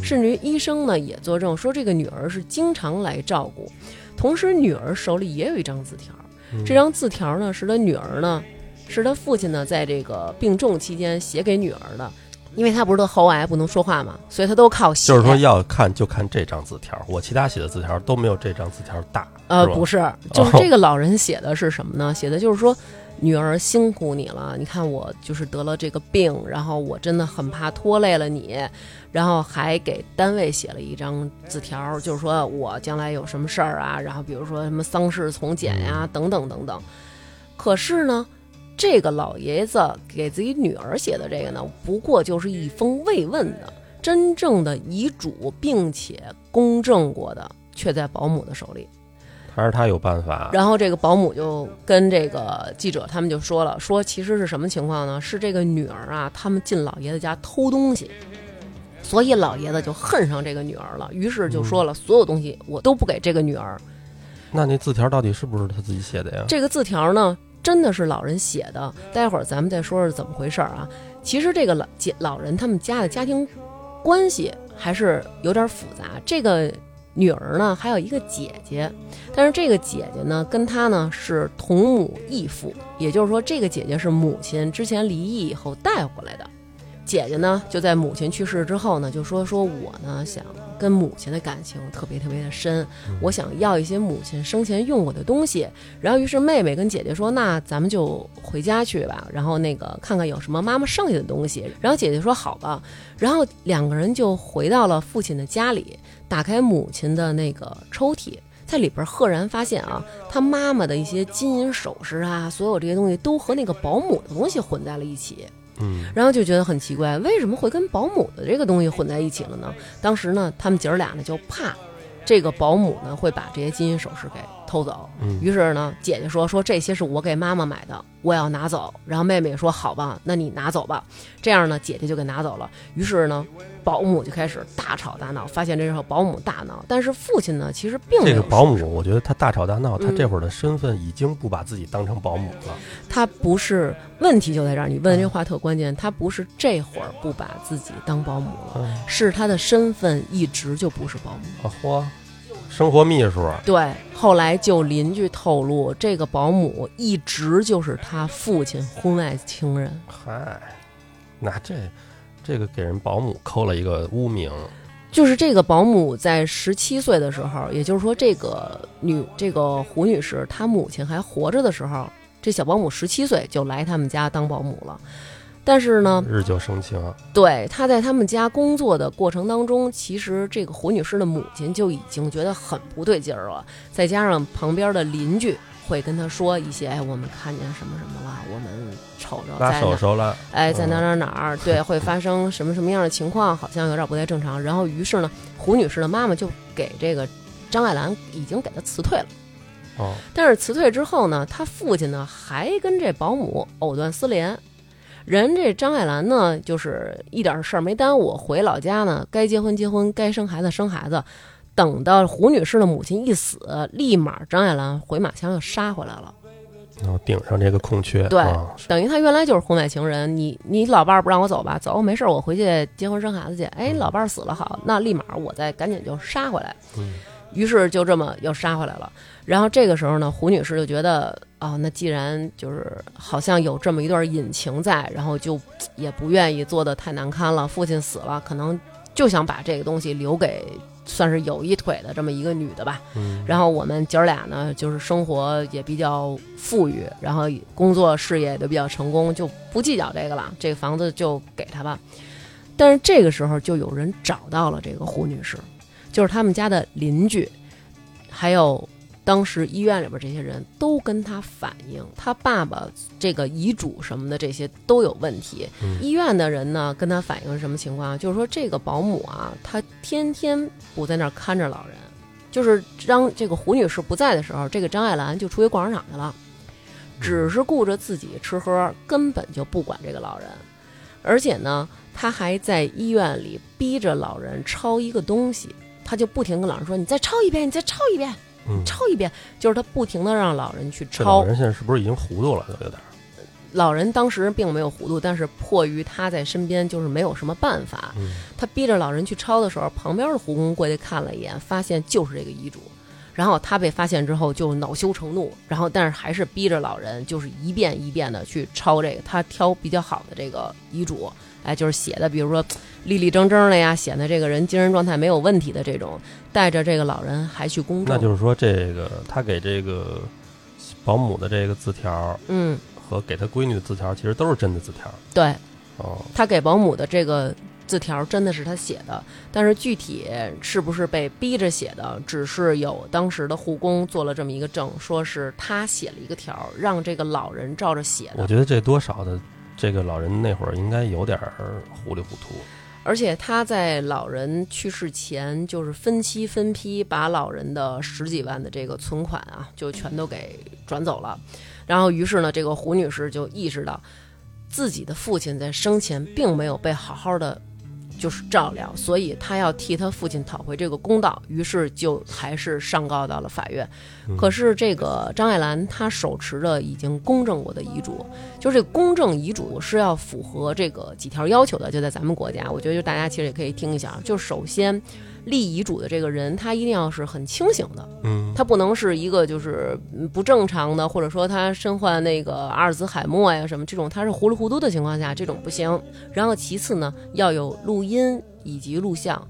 甚至于医生呢也作证说这个女儿是经常来照顾。同时，女儿手里也有一张字条，这张字条呢，是他女儿呢，是他父亲呢，在这个病重期间写给女儿的。因为他不是得喉癌不能说话嘛，所以他都靠写。就是说要看就看这张字条，我其他写的字条都没有这张字条大。呃，不是，就是这个老人写的是什么呢？写的就是说，女儿辛苦你了，你看我就是得了这个病，然后我真的很怕拖累了你，然后还给单位写了一张字条，就是说我将来有什么事儿啊，然后比如说什么丧事从简呀，等等等等。可是呢？这个老爷子给自己女儿写的这个呢，不过就是一封慰问的，真正的遗嘱，并且公证过的，却在保姆的手里。还是他有办法。然后这个保姆就跟这个记者他们就说了，说其实是什么情况呢？是这个女儿啊，他们进老爷子家偷东西，所以老爷子就恨上这个女儿了，于是就说了，所有东西我都不给这个女儿。那那字条到底是不是他自己写的呀？这个字条呢？真的是老人写的，待会儿咱们再说说怎么回事儿啊。其实这个老姐老人他们家的家庭关系还是有点复杂。这个女儿呢还有一个姐姐，但是这个姐姐呢跟她呢是同母异父，也就是说这个姐姐是母亲之前离异以后带回来的。姐姐呢就在母亲去世之后呢就说说我呢想。跟母亲的感情特别特别的深，我想要一些母亲生前用过的东西。然后，于是妹妹跟姐姐说：“那咱们就回家去吧，然后那个看看有什么妈妈剩下的东西。”然后姐姐说：“好吧。”然后两个人就回到了父亲的家里，打开母亲的那个抽屉，在里边赫然发现啊，他妈妈的一些金银首饰啊，所有这些东西都和那个保姆的东西混在了一起。嗯，然后就觉得很奇怪，为什么会跟保姆的这个东西混在一起了呢？当时呢，他们姐儿俩呢就怕这个保姆呢会把这些金银首饰给偷走。嗯，于是呢，姐姐说说这些是我给妈妈买的，我要拿走。然后妹妹说好吧，那你拿走吧。这样呢，姐姐就给拿走了。于是呢。保姆就开始大吵大闹，发现这时候保姆大闹，但是父亲呢，其实并没有。这个保姆，我觉得他大吵大闹，他这会儿的身份已经不把自己当成保姆了。他不是问题就在这儿，你问这话特关键。他不是这会儿不把自己当保姆了，是他的身份一直就不是保姆。啊嚯，生活秘书。对，后来就邻居透露，这个保姆一直就是他父亲婚外情人。嗨，那这。这个给人保姆扣了一个污名，就是这个保姆在十七岁的时候，也就是说，这个女这个胡女士她母亲还活着的时候，这小保姆十七岁就来他们家当保姆了。但是呢，日久生情，对他在他们家工作的过程当中，其实这个胡女士的母亲就已经觉得很不对劲儿了，再加上旁边的邻居。会跟他说一些，哎，我们看见什么什么了，我们瞅着拉手手了，哎，在哪哪哪儿，对，会发生什么什么样的情况，好像有点不太正常。然后，于是呢，胡女士的妈妈就给这个张爱兰已经给她辞退了。哦，但是辞退之后呢，他父亲呢还跟这保姆藕断丝连。人这张爱兰呢，就是一点事儿没耽误，回老家呢，该结婚结婚，该生孩子生孩子。等到胡女士的母亲一死，立马张爱兰回马枪又杀回来了，然后顶上这个空缺。对，等于他原来就是婚外情人。你你老伴儿不让我走吧？走，没事，我回去结婚生孩子去。哎，老伴儿死了，好，那立马我再赶紧就杀回来。嗯，于是就这么又杀回来了。然后这个时候呢，胡女士就觉得，哦，那既然就是好像有这么一段隐情在，然后就也不愿意做的太难堪了。父亲死了，可能就想把这个东西留给。算是有一腿的这么一个女的吧，然后我们姐儿俩呢，就是生活也比较富裕，然后工作事业都比较成功，就不计较这个了，这个房子就给她吧。但是这个时候就有人找到了这个胡女士，就是他们家的邻居，还有。当时医院里边这些人都跟他反映，他爸爸这个遗嘱什么的这些都有问题。医院的人呢跟他反映什么情况？就是说这个保姆啊，她天天不在那儿看着老人，就是张这个胡女士不在的时候，这个张爱兰就出去逛商场去了，只是顾着自己吃喝，根本就不管这个老人。而且呢，他还在医院里逼着老人抄一个东西，他就不停跟老人说：“你再抄一遍，你再抄一遍。”抄一遍，就是他不停的让老人去抄。老人现在是不是已经糊涂了？有点。老人当时并没有糊涂，但是迫于他在身边，就是没有什么办法。他逼着老人去抄的时候，旁边的护工过去看了一眼，发现就是这个遗嘱。然后他被发现之后就恼羞成怒，然后但是还是逼着老人就是一遍一遍的去抄这个，他挑比较好的这个遗嘱，哎，就是写的，比如说立立正正的呀，显得这个人精神状态没有问题的这种，带着这个老人还去公证。那就是说，这个他给这个保姆的这个字条，嗯，和给他闺女的字条，其实都是真的字条。对，哦，他给保姆的这个。字条真的是他写的，但是具体是不是被逼着写的，只是有当时的护工做了这么一个证，说是他写了一个条，让这个老人照着写的。我觉得这多少的，这个老人那会儿应该有点糊里糊涂。而且他在老人去世前，就是分期分批把老人的十几万的这个存款啊，就全都给转走了。然后于是呢，这个胡女士就意识到，自己的父亲在生前并没有被好好的。就是照料，所以他要替他父亲讨回这个公道，于是就还是上告到了法院。可是这个张爱兰她手持着已经公证过的遗嘱，就是这公证遗嘱是要符合这个几条要求的。就在咱们国家，我觉得就大家其实也可以听一下。就首先。立遗嘱的这个人，他一定要是很清醒的，嗯，他不能是一个就是不正常的，或者说他身患那个阿尔兹海默呀什么这种，他是糊里糊涂的情况下，这种不行。然后其次呢，要有录音以及录像，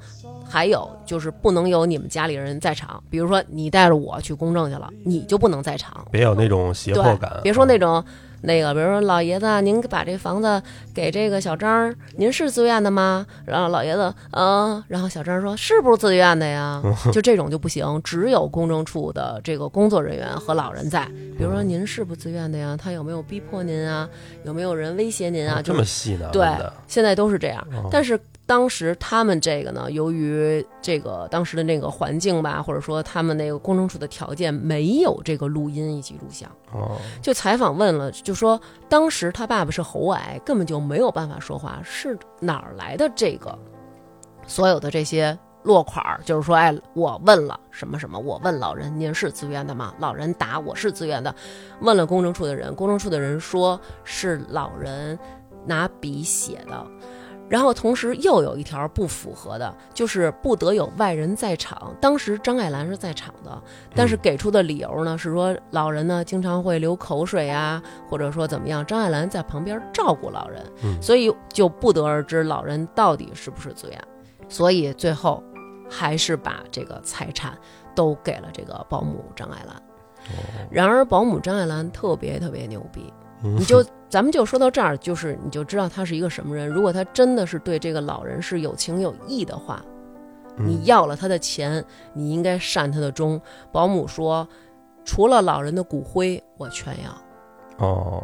还有就是不能有你们家里人在场，比如说你带着我去公证去了，你就不能在场，别有那种胁迫感，别说那种。那个，比如说老爷子，您把这房子给这个小张，您是自愿的吗？然后老爷子，嗯，然后小张说，是不是自愿的呀？就这种就不行，只有公证处的这个工作人员和老人在。比如说您是不自愿的呀？他有没有逼迫您啊？有没有人威胁您啊？这么细呢？对，现在都是这样，但是。当时他们这个呢，由于这个当时的那个环境吧，或者说他们那个工程处的条件没有这个录音以及录像，哦，就采访问了，就说当时他爸爸是喉癌，根本就没有办法说话，是哪儿来的这个所有的这些落款儿？就是说，哎，我问了什么什么，我问老人您是自愿的吗？老人答我是自愿的。问了工程处的人，工程处的人说是老人拿笔写的。然后同时又有一条不符合的，就是不得有外人在场。当时张爱兰是在场的，但是给出的理由呢是说老人呢经常会流口水啊，或者说怎么样，张爱兰在旁边照顾老人，所以就不得而知老人到底是不是自愿。所以最后还是把这个财产都给了这个保姆张爱兰。然而保姆张爱兰特别特别牛逼。你就咱们就说到这儿，就是你就知道他是一个什么人。如果他真的是对这个老人是有情有义的话，你要了他的钱，你应该善他的终。保姆说，除了老人的骨灰，我全要。哦，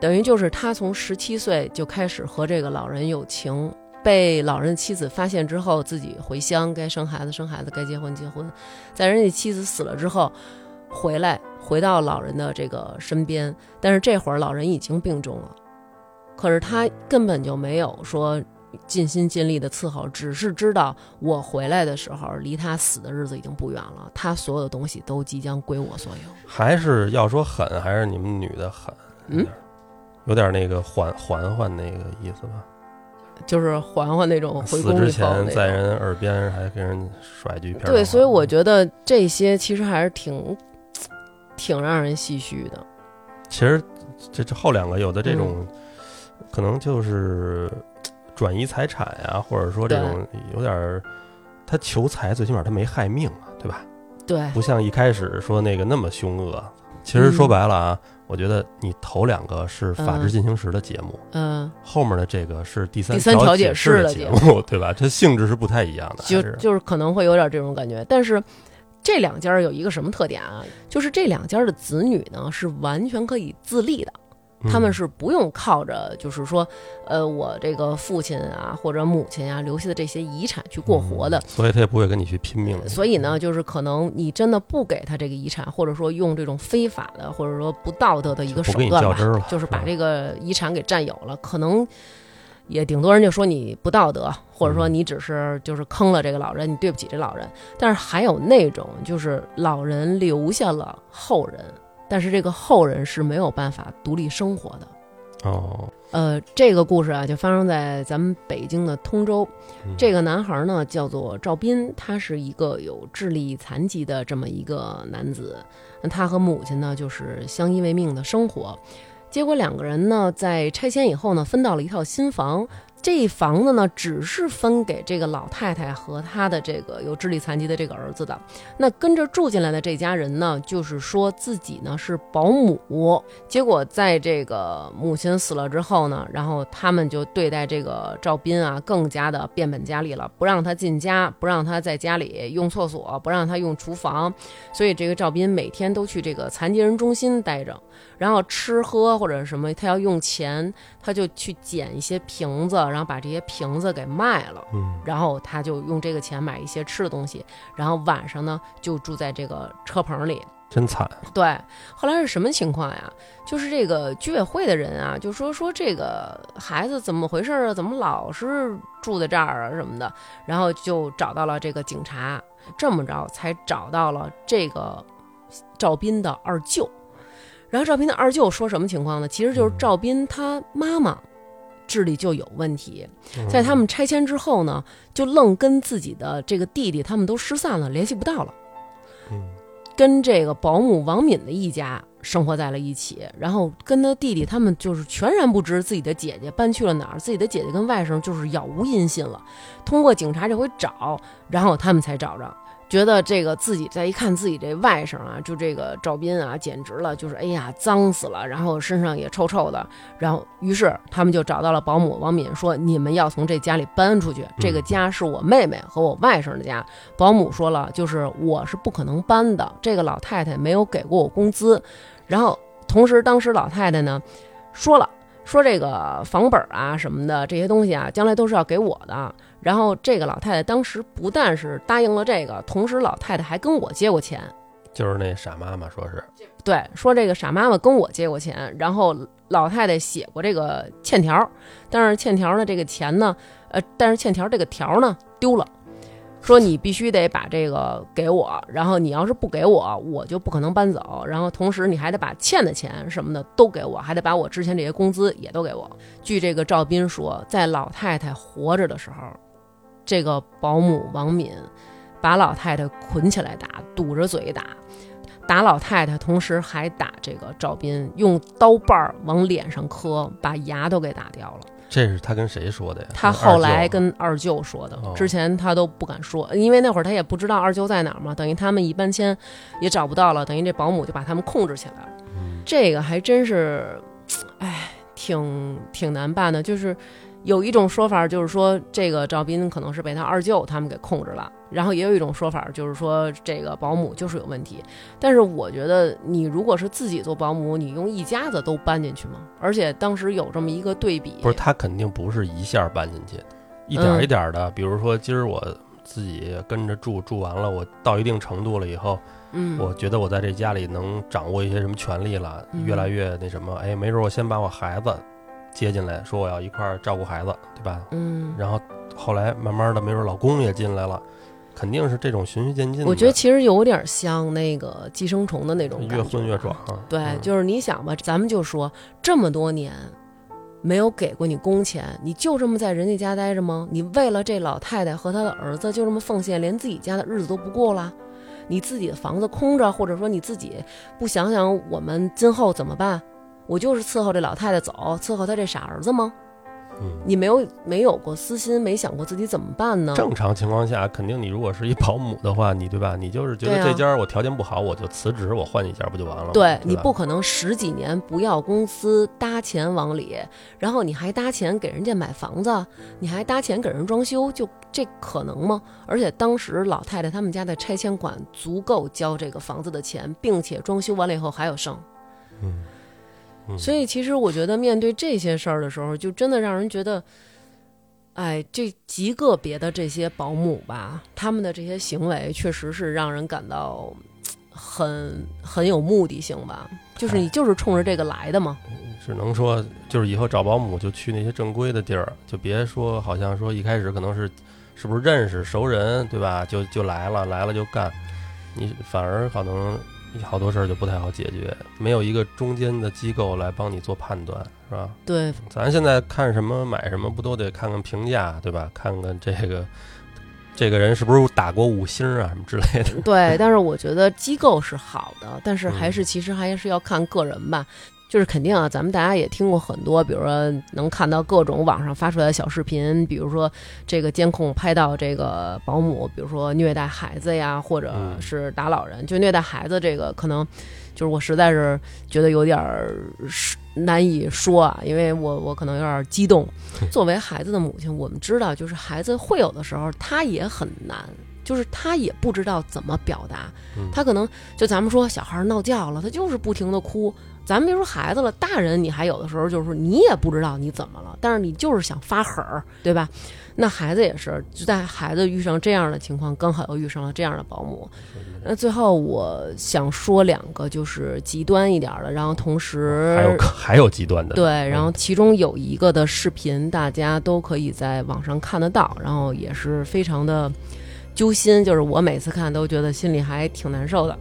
等于就是他从十七岁就开始和这个老人有情，被老人的妻子发现之后，自己回乡，该生孩子生孩子，该结婚结婚，在人家妻子死了之后。回来，回到老人的这个身边，但是这会儿老人已经病重了，可是他根本就没有说尽心尽力的伺候，只是知道我回来的时候，离他死的日子已经不远了，他所有的东西都即将归我所有。还是要说狠，还是你们女的狠？嗯，有点那个缓缓缓那个意思吧，就是缓缓那种。死之前在人耳边还给人甩句片。对，所以我觉得这些其实还是挺。挺让人唏嘘的。其实，这这后两个有的这种，可能就是转移财产呀，或者说这种有点儿，他求财，最起码他没害命啊，对吧？对，不像一开始说那个那么凶恶。其实说白了啊，我觉得你头两个是《法制进行时》的节目，嗯，后面的这个是第三第三调解释的节目，对吧？它性质是不太一样的，就就是可能会有点这种感觉，但是。这两家有一个什么特点啊？就是这两家的子女呢是完全可以自立的，他们是不用靠着，就是说，呃，我这个父亲啊或者母亲啊留下的这些遗产去过活的，所以他也不会跟你去拼命。所以呢，就是可能你真的不给他这个遗产，或者说用这种非法的或者说不道德的一个手段吧，就是把这个遗产给占有了，可能。也顶多人就说你不道德，或者说你只是就是坑了这个老人，你对不起这老人。但是还有那种就是老人留下了后人，但是这个后人是没有办法独立生活的。哦，呃，这个故事啊，就发生在咱们北京的通州。这个男孩呢，叫做赵斌，他是一个有智力残疾的这么一个男子。那他和母亲呢，就是相依为命的生活。结果两个人呢，在拆迁以后呢，分到了一套新房。这房子呢，只是分给这个老太太和她的这个有智力残疾的这个儿子的。那跟着住进来的这家人呢，就是说自己呢是保姆。结果在这个母亲死了之后呢，然后他们就对待这个赵斌啊更加的变本加厉了，不让他进家，不让他在家里用厕所，不让他用厨房。所以这个赵斌每天都去这个残疾人中心待着。然后吃喝或者什么，他要用钱，他就去捡一些瓶子，然后把这些瓶子给卖了。嗯，然后他就用这个钱买一些吃的东西，然后晚上呢就住在这个车棚里。真惨。对，后来是什么情况呀？就是这个居委会的人啊，就说说这个孩子怎么回事啊？怎么老是住在这儿啊什么的？然后就找到了这个警察，这么着才找到了这个赵斌的二舅。然后赵斌的二舅说什么情况呢？其实就是赵斌他妈妈智力就有问题，在他们拆迁之后呢，就愣跟自己的这个弟弟他们都失散了，联系不到了。跟这个保姆王敏的一家生活在了一起，然后跟他弟弟他们就是全然不知自己的姐姐搬去了哪儿，自己的姐姐跟外甥就是杳无音信了。通过警察这回找，然后他们才找着。觉得这个自己再一看自己这外甥啊，就这个赵斌啊，简直了，就是哎呀，脏死了，然后身上也臭臭的，然后于是他们就找到了保姆王敏，说你们要从这家里搬出去，这个家是我妹妹和我外甥的家。保姆说了，就是我是不可能搬的，这个老太太没有给过我工资，然后同时当时老太太呢说了，说这个房本啊什么的这些东西啊，将来都是要给我的。然后这个老太太当时不但是答应了这个，同时老太太还跟我借过钱，就是那傻妈妈说是，对，说这个傻妈妈跟我借过钱，然后老太太写过这个欠条，但是欠条的这个钱呢，呃，但是欠条这个条呢丢了，说你必须得把这个给我，然后你要是不给我，我就不可能搬走，然后同时你还得把欠的钱什么的都给我，还得把我之前这些工资也都给我。据这个赵斌说，在老太太活着的时候。这个保姆王敏把老太太捆起来打，堵着嘴打，打老太太，同时还打这个赵斌，用刀把往脸上磕，把牙都给打掉了。这是他跟谁说的呀？他后来跟二舅说的，之前他都不敢说，因为那会儿他也不知道二舅在哪儿嘛。等于他们一搬迁也找不到了，等于这保姆就把他们控制起来了。这个还真是，哎，挺挺难办的，就是。有一种说法就是说，这个赵斌可能是被他二舅他们给控制了。然后也有一种说法就是说，这个保姆就是有问题。但是我觉得，你如果是自己做保姆，你用一家子都搬进去吗？而且当时有这么一个对比，不是他肯定不是一下搬进去，一点一点的。比如说，今儿我自己跟着住，住完了，我到一定程度了以后，嗯，我觉得我在这家里能掌握一些什么权利了，越来越那什么，哎，没准我先把我孩子。接进来，说我要一块儿照顾孩子，对吧？嗯。然后后来慢慢的，没准老公也进来了，肯定是这种循序渐进。我觉得其实有点像那个寄生虫的那种越混越壮。对，就是你想吧，咱们就说这么多年没有给过你工钱，你就这么在人家家待着吗？你为了这老太太和她的儿子就这么奉献，连自己家的日子都不过了？你自己的房子空着，或者说你自己不想想我们今后怎么办？我就是伺候这老太太走，伺候她这傻儿子吗？嗯，你没有没有过私心，没想过自己怎么办呢？正常情况下，肯定你如果是一保姆的话，你对吧？你就是觉得这家我条件不好，我就辞职，我换一家不就完了？对你不可能十几年不要工资搭钱往里，然后你还搭钱给人家买房子，你还搭钱给人装修，就这可能吗？而且当时老太太他们家的拆迁款足够交这个房子的钱，并且装修完了以后还有剩。嗯。所以，其实我觉得面对这些事儿的时候，就真的让人觉得，哎，这极个别的这些保姆吧，他们的这些行为确实是让人感到很很有目的性吧。就是你就是冲着这个来的嘛？只能说，就是以后找保姆就去那些正规的地儿，就别说好像说一开始可能是是不是认识熟人，对吧？就就来了，来了就干，你反而可能。好多事儿就不太好解决，没有一个中间的机构来帮你做判断，是吧？对，咱现在看什么买什么，不都得看看评价，对吧？看看这个这个人是不是打过五星啊，什么之类的。对，但是我觉得机构是好的，但是还是其实还是要看个人吧。就是肯定啊，咱们大家也听过很多，比如说能看到各种网上发出来的小视频，比如说这个监控拍到这个保姆，比如说虐待孩子呀，或者是打老人。就虐待孩子这个，可能就是我实在是觉得有点难以说啊，因为我我可能有点激动。作为孩子的母亲，我们知道，就是孩子会有的时候他也很难，就是他也不知道怎么表达，他可能就咱们说小孩闹觉了，他就是不停的哭。咱们别说孩子了，大人你还有的时候就是你也不知道你怎么了，但是你就是想发狠儿，对吧？那孩子也是，就在孩子遇上这样的情况，刚好又遇上了这样的保姆。那最后我想说两个，就是极端一点的，然后同时还有还有极端的，对，然后其中有一个的视频，大家都可以在网上看得到，然后也是非常的揪心，就是我每次看都觉得心里还挺难受的。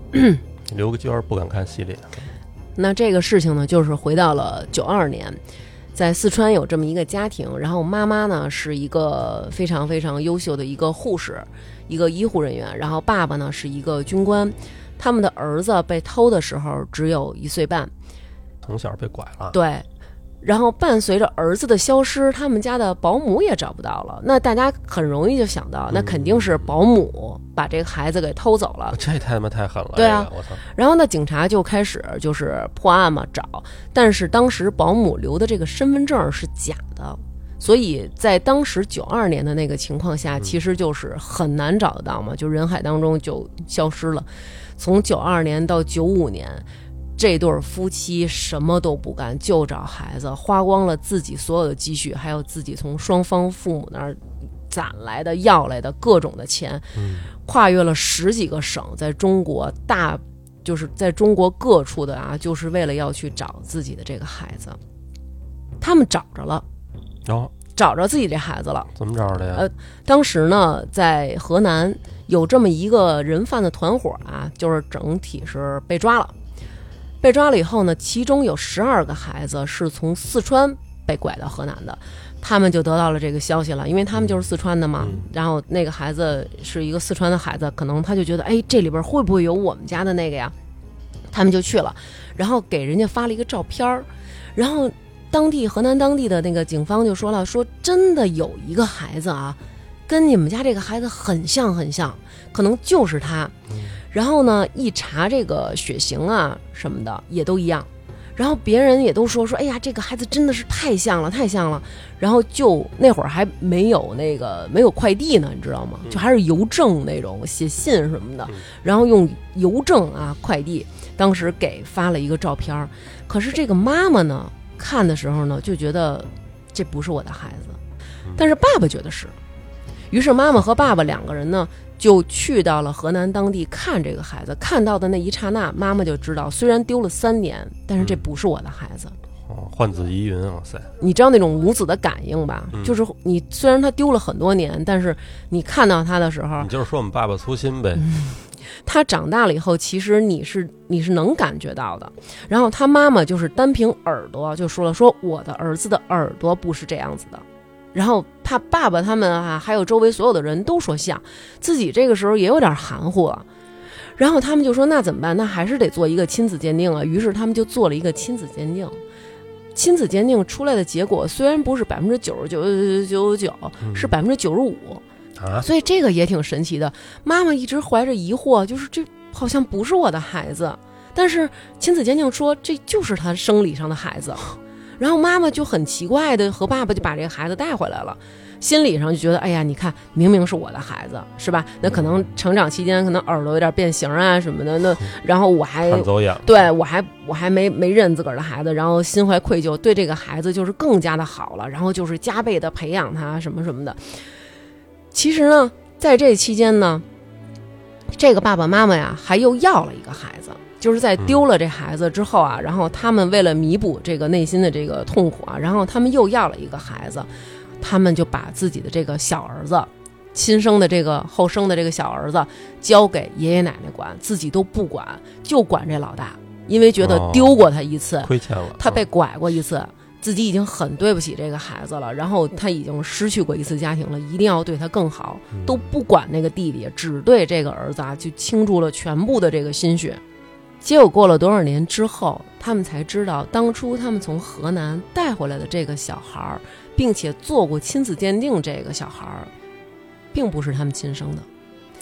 留个儿不敢看系列。那这个事情呢，就是回到了九二年，在四川有这么一个家庭，然后妈妈呢是一个非常非常优秀的一个护士，一个医护人员，然后爸爸呢是一个军官，他们的儿子被偷的时候只有一岁半，从小被拐了，对。然后伴随着儿子的消失，他们家的保姆也找不到了。那大家很容易就想到，那肯定是保姆把这个孩子给偷走了。这他妈太狠了！对啊，我操！然后呢，警察就开始就是破案嘛，找。但是当时保姆留的这个身份证是假的，所以在当时九二年的那个情况下，其实就是很难找得到嘛，就人海当中就消失了。从九二年到九五年。这对夫妻什么都不干，就找孩子，花光了自己所有的积蓄，还有自己从双方父母那儿攒来的、要来的各种的钱，跨越了十几个省，在中国大，就是在中国各处的啊，就是为了要去找自己的这个孩子。他们找着了，哦，找着自己这孩子了。怎么找着的呀？呃，当时呢，在河南有这么一个人贩的团伙啊，就是整体是被抓了。被抓了以后呢，其中有十二个孩子是从四川被拐到河南的，他们就得到了这个消息了，因为他们就是四川的嘛。然后那个孩子是一个四川的孩子，可能他就觉得，哎，这里边会不会有我们家的那个呀？他们就去了，然后给人家发了一个照片儿，然后当地河南当地的那个警方就说了，说真的有一个孩子啊，跟你们家这个孩子很像很像，可能就是他。然后呢，一查这个血型啊什么的也都一样，然后别人也都说说，哎呀，这个孩子真的是太像了，太像了。然后就那会儿还没有那个没有快递呢，你知道吗？就还是邮政那种写信什么的，然后用邮政啊快递，当时给发了一个照片儿。可是这个妈妈呢，看的时候呢，就觉得这不是我的孩子，但是爸爸觉得是。于是妈妈和爸爸两个人呢。就去到了河南当地看这个孩子，看到的那一刹那，妈妈就知道，虽然丢了三年，但是这不是我的孩子。哦，换子疑云，哇塞！你知道那种母子的感应吧？就是你虽然他丢了很多年，但是你看到他的时候，你就是说我们爸爸粗心呗。他长大了以后，其实你是你是能感觉到的。然后他妈妈就是单凭耳朵就说了，说我的儿子的耳朵不是这样子的。然后他爸爸他们啊，还有周围所有的人都说像，自己这个时候也有点含糊了。然后他们就说那怎么办？那还是得做一个亲子鉴定啊。于是他们就做了一个亲子鉴定。亲子鉴定出来的结果虽然不是百分之九十九九九九，是百分之九十五啊。所以这个也挺神奇的。妈妈一直怀着疑惑，就是这好像不是我的孩子。但是亲子鉴定说这就是他生理上的孩子。然后妈妈就很奇怪的和爸爸就把这个孩子带回来了，心理上就觉得，哎呀，你看，明明是我的孩子，是吧？那可能成长期间可能耳朵有点变形啊什么的，那然后我还对我还我还没没认自个儿的孩子，然后心怀愧疚，对这个孩子就是更加的好了，然后就是加倍的培养他什么什么的。其实呢，在这期间呢，这个爸爸妈妈呀，还又要了一个孩子。就是在丢了这孩子之后啊，然后他们为了弥补这个内心的这个痛苦啊，然后他们又要了一个孩子，他们就把自己的这个小儿子亲生的这个后生的这个小儿子交给爷爷奶奶管，自己都不管，就管这老大，因为觉得丢过他一次，亏欠了，他被拐过一次，自己已经很对不起这个孩子了，然后他已经失去过一次家庭了，一定要对他更好，都不管那个弟弟，只对这个儿子啊，就倾注了全部的这个心血。结果过了多少年之后，他们才知道，当初他们从河南带回来的这个小孩儿，并且做过亲子鉴定，这个小孩儿，并不是他们亲生的，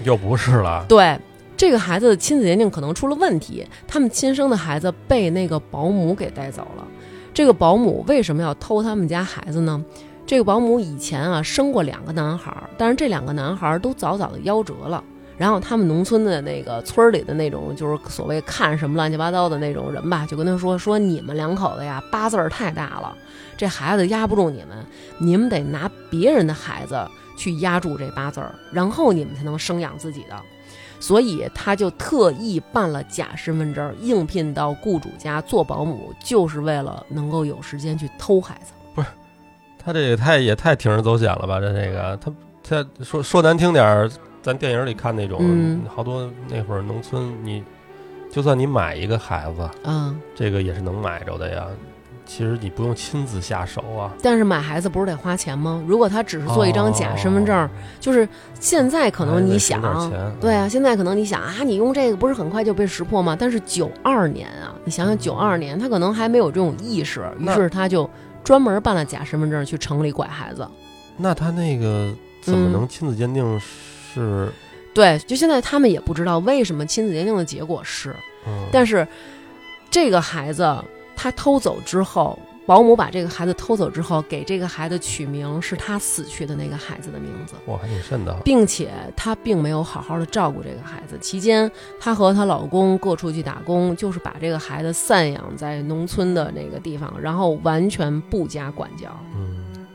又不是了。对，这个孩子的亲子鉴定可能出了问题，他们亲生的孩子被那个保姆给带走了。这个保姆为什么要偷他们家孩子呢？这个保姆以前啊生过两个男孩，但是这两个男孩都早早的夭折了。然后他们农村的那个村里的那种，就是所谓看什么乱七八糟的那种人吧，就跟他说说你们两口子呀八字儿太大了，这孩子压不住你们，你们得拿别人的孩子去压住这八字儿，然后你们才能生养自己的。所以他就特意办了假身份证，应聘到雇主家做保姆，就是为了能够有时间去偷孩子。不是，他这也太也太铤而走险了吧？这这个他他说说难听点儿。咱电影里看那种，好多那会儿农村，你就算你买一个孩子，嗯，这个也是能买着的呀。其实你不用亲自下手啊。但是买孩子不是得花钱吗？如果他只是做一张假身份证，就是现在可能你想，对啊，现在可能你想啊，你用这个不是很快就被识破吗？但是九二年啊，你想想九二年，他可能还没有这种意识，于是他就专门办了假身份证去城里拐孩子。那他那个怎么能亲子鉴定？是，对，就现在他们也不知道为什么亲子鉴定的结果是，但是这个孩子他偷走之后，保姆把这个孩子偷走之后，给这个孩子取名是他死去的那个孩子的名字，哇，还挺慎的，并且他并没有好好的照顾这个孩子，期间她和她老公各出去打工，就是把这个孩子散养在农村的那个地方，然后完全不加管教，嗯，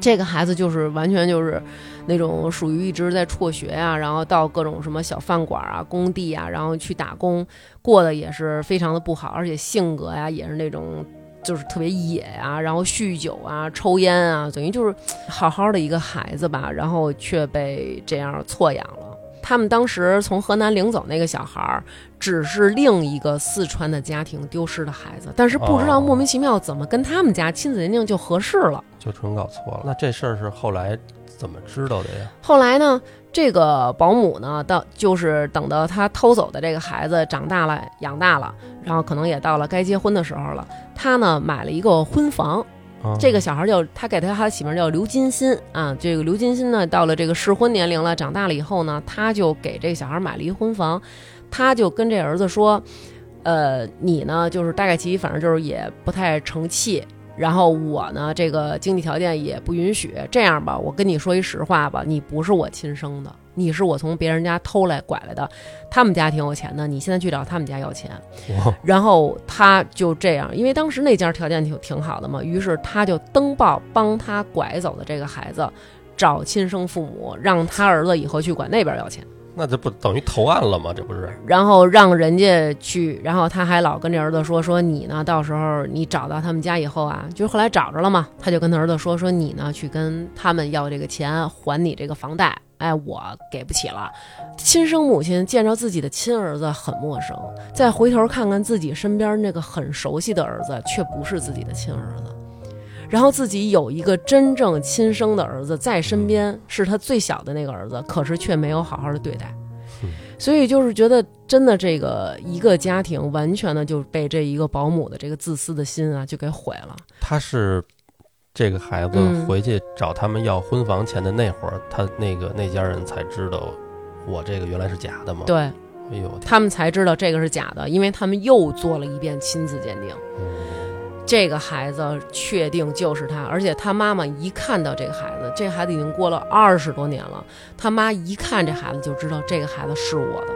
这个孩子就是完全就是。那种属于一直在辍学呀，然后到各种什么小饭馆啊、工地啊，然后去打工，过得也是非常的不好，而且性格呀也是那种就是特别野呀，然后酗酒啊、抽烟啊，等于就是好好的一个孩子吧，然后却被这样错养了。他们当时从河南领走那个小孩儿，只是另一个四川的家庭丢失的孩子，但是不知道莫名其妙怎么跟他们家亲子鉴定就合适了，就纯搞错了。那这事儿是后来。怎么知道的呀？后来呢？这个保姆呢，到就是等到他偷走的这个孩子长大了、养大了，然后可能也到了该结婚的时候了。他呢买了一个婚房，这个小孩叫他给他他起名叫刘金鑫啊。这个刘金鑫呢，到了这个适婚年龄了，长大了以后呢，他就给这个小孩买了一婚房，他就跟这儿子说：“呃，你呢，就是大概其反正就是也不太成器。”然后我呢，这个经济条件也不允许。这样吧，我跟你说一实话吧，你不是我亲生的，你是我从别人家偷来拐来的。他们家挺有钱的，你现在去找他们家要钱。然后他就这样，因为当时那家条件挺挺好的嘛，于是他就登报帮他拐走的这个孩子找亲生父母，让他儿子以后去管那边要钱。那这不等于投案了吗？这不是？然后让人家去，然后他还老跟这儿子说说你呢，到时候你找到他们家以后啊，就是后来找着了嘛，他就跟他儿子说说你呢，去跟他们要这个钱还你这个房贷。哎，我给不起了。亲生母亲见着自己的亲儿子很陌生，再回头看看自己身边那个很熟悉的儿子，却不是自己的亲儿子。然后自己有一个真正亲生的儿子在身边，是他最小的那个儿子，可是却没有好好的对待，所以就是觉得真的这个一个家庭完全的就被这一个保姆的这个自私的心啊就给毁了。他是这个孩子回去找他们要婚房钱的那会儿，他那个那家人才知道我这个原来是假的吗？对，哎呦，他们才知道这个是假的，因为他们又做了一遍亲子鉴定。这个孩子确定就是他，而且他妈妈一看到这个孩子，这孩子已经过了二十多年了，他妈一看这孩子就知道这个孩子是我的。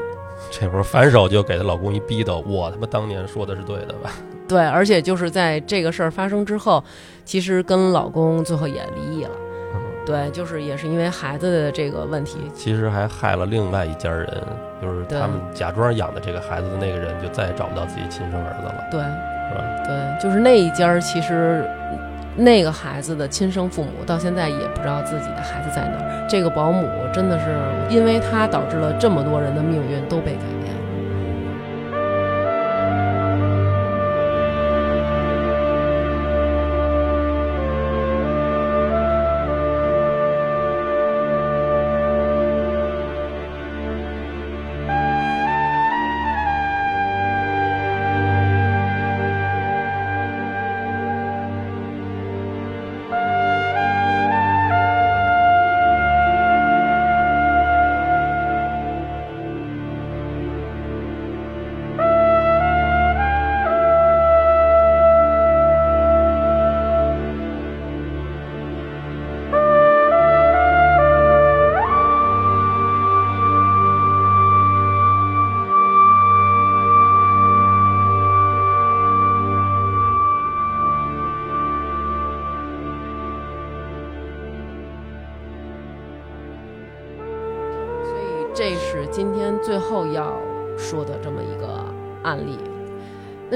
这会儿反手就给她老公一逼斗，我他妈当年说的是对的吧？对，而且就是在这个事儿发生之后，其实跟老公最后也离异了。对，就是也是因为孩子的这个问题，其实还害了另外一家人，就是他们假装养的这个孩子的那个人，就再也找不到自己亲生儿子了。对。对，就是那一家儿，其实那个孩子的亲生父母到现在也不知道自己的孩子在哪儿。这个保姆真的是因为他导致了这么多人的命运都被改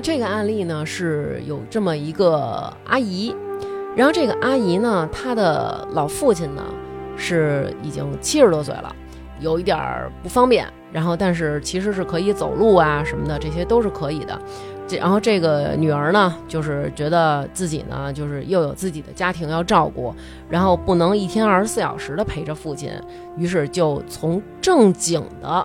这个案例呢，是有这么一个阿姨，然后这个阿姨呢，她的老父亲呢是已经七十多岁了，有一点不方便，然后但是其实是可以走路啊什么的，这些都是可以的。然后这个女儿呢，就是觉得自己呢，就是又有自己的家庭要照顾，然后不能一天二十四小时的陪着父亲，于是就从正经的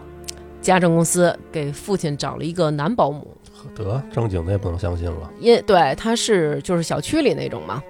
家政公司给父亲找了一个男保姆。得正经的也不能相信了，因对他是就是小区里那种嘛。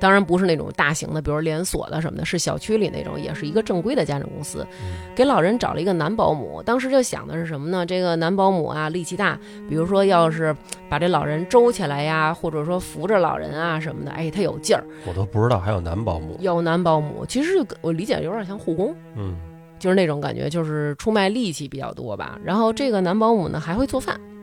当然不是那种大型的，比如连锁的什么的，是小区里那种，也是一个正规的家政公司，给老人找了一个男保姆。当时就想的是什么呢？这个男保姆啊，力气大，比如说要是把这老人周起来呀，或者说扶着老人啊什么的，哎，他有劲儿。我都不知道还有男保姆。有男保姆，其实我理解有点像护工，嗯，就是那种感觉，就是出卖力气比较多吧。然后这个男保姆呢还会做饭，嗯，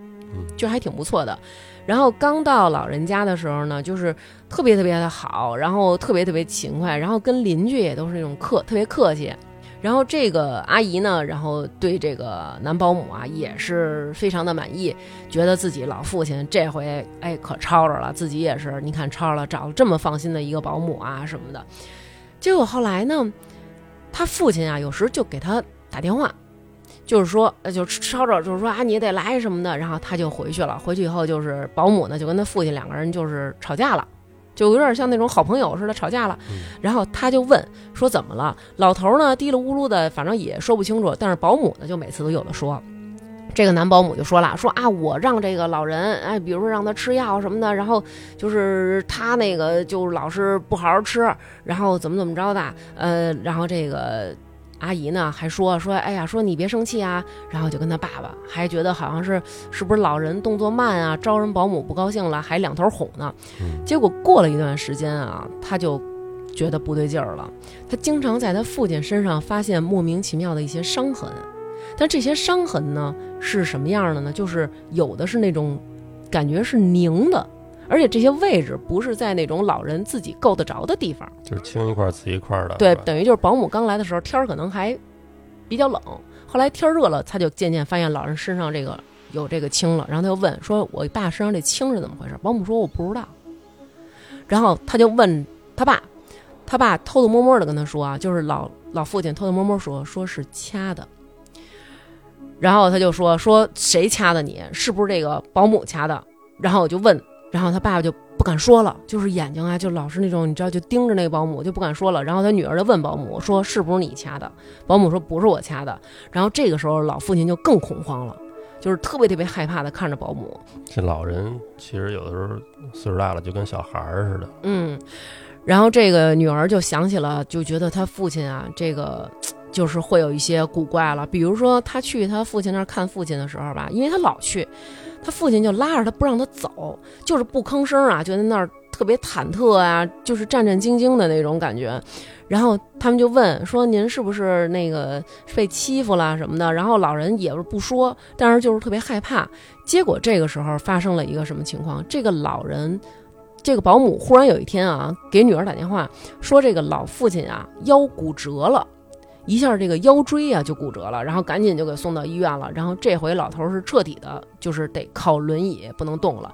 就还挺不错的。然后刚到老人家的时候呢，就是特别特别的好，然后特别特别勤快，然后跟邻居也都是那种客特别客气。然后这个阿姨呢，然后对这个男保姆啊也是非常的满意，觉得自己老父亲这回哎可吵着了，自己也是你看吵着了，找了这么放心的一个保姆啊什么的。结果后来呢，他父亲啊有时就给他打电话。就是说，呃，就吵吵，就是说啊，你得来什么的，然后他就回去了。回去以后，就是保姆呢，就跟他父亲两个人就是吵架了，就有点像那种好朋友似的吵架了。然后他就问说怎么了？老头呢嘀里咕噜的，反正也说不清楚。但是保姆呢，就每次都有的说。这个男保姆就说了，说啊，我让这个老人，哎，比如说让他吃药什么的，然后就是他那个就老是不好好吃，然后怎么怎么着的，呃，然后这个。阿姨呢还说说，哎呀，说你别生气啊，然后就跟他爸爸还觉得好像是是不是老人动作慢啊，招人保姆不高兴了，还两头哄呢。结果过了一段时间啊，他就觉得不对劲儿了。他经常在他父亲身上发现莫名其妙的一些伤痕，但这些伤痕呢是什么样的呢？就是有的是那种感觉是凝的。而且这些位置不是在那种老人自己够得着的地方，就是青一块紫一块的。对，等于就是保姆刚来的时候天儿可能还比较冷，后来天热了，他就渐渐发现老人身上这个有这个青了，然后他就问说：“我爸身上这青是怎么回事？”保姆说：“我不知道。”然后他就问他爸，他爸偷偷摸摸的跟他说啊，就是老老父亲偷偷摸摸说说是掐的，然后他就说说谁掐的你？是不是这个保姆掐的？然后我就问。然后他爸爸就不敢说了，就是眼睛啊，就老是那种你知道，就盯着那个保姆，就不敢说了。然后他女儿就问保姆说：“是不是你掐的？”保姆说：“不是我掐的。”然后这个时候老父亲就更恐慌了，就是特别特别害怕的看着保姆。这老人其实有的时候岁数大了，就跟小孩儿似的。嗯，然后这个女儿就想起了，就觉得他父亲啊，这个就是会有一些古怪了。比如说他去他父亲那儿看父亲的时候吧，因为他老去。他父亲就拉着他不让他走，就是不吭声啊，就在那儿特别忐忑啊，就是战战兢兢的那种感觉。然后他们就问说：“您是不是那个被欺负了什么的？”然后老人也是不说，但是就是特别害怕。结果这个时候发生了一个什么情况？这个老人，这个保姆忽然有一天啊，给女儿打电话说：“这个老父亲啊腰骨折了。”一下这个腰椎啊就骨折了，然后赶紧就给送到医院了。然后这回老头是彻底的，就是得靠轮椅不能动了。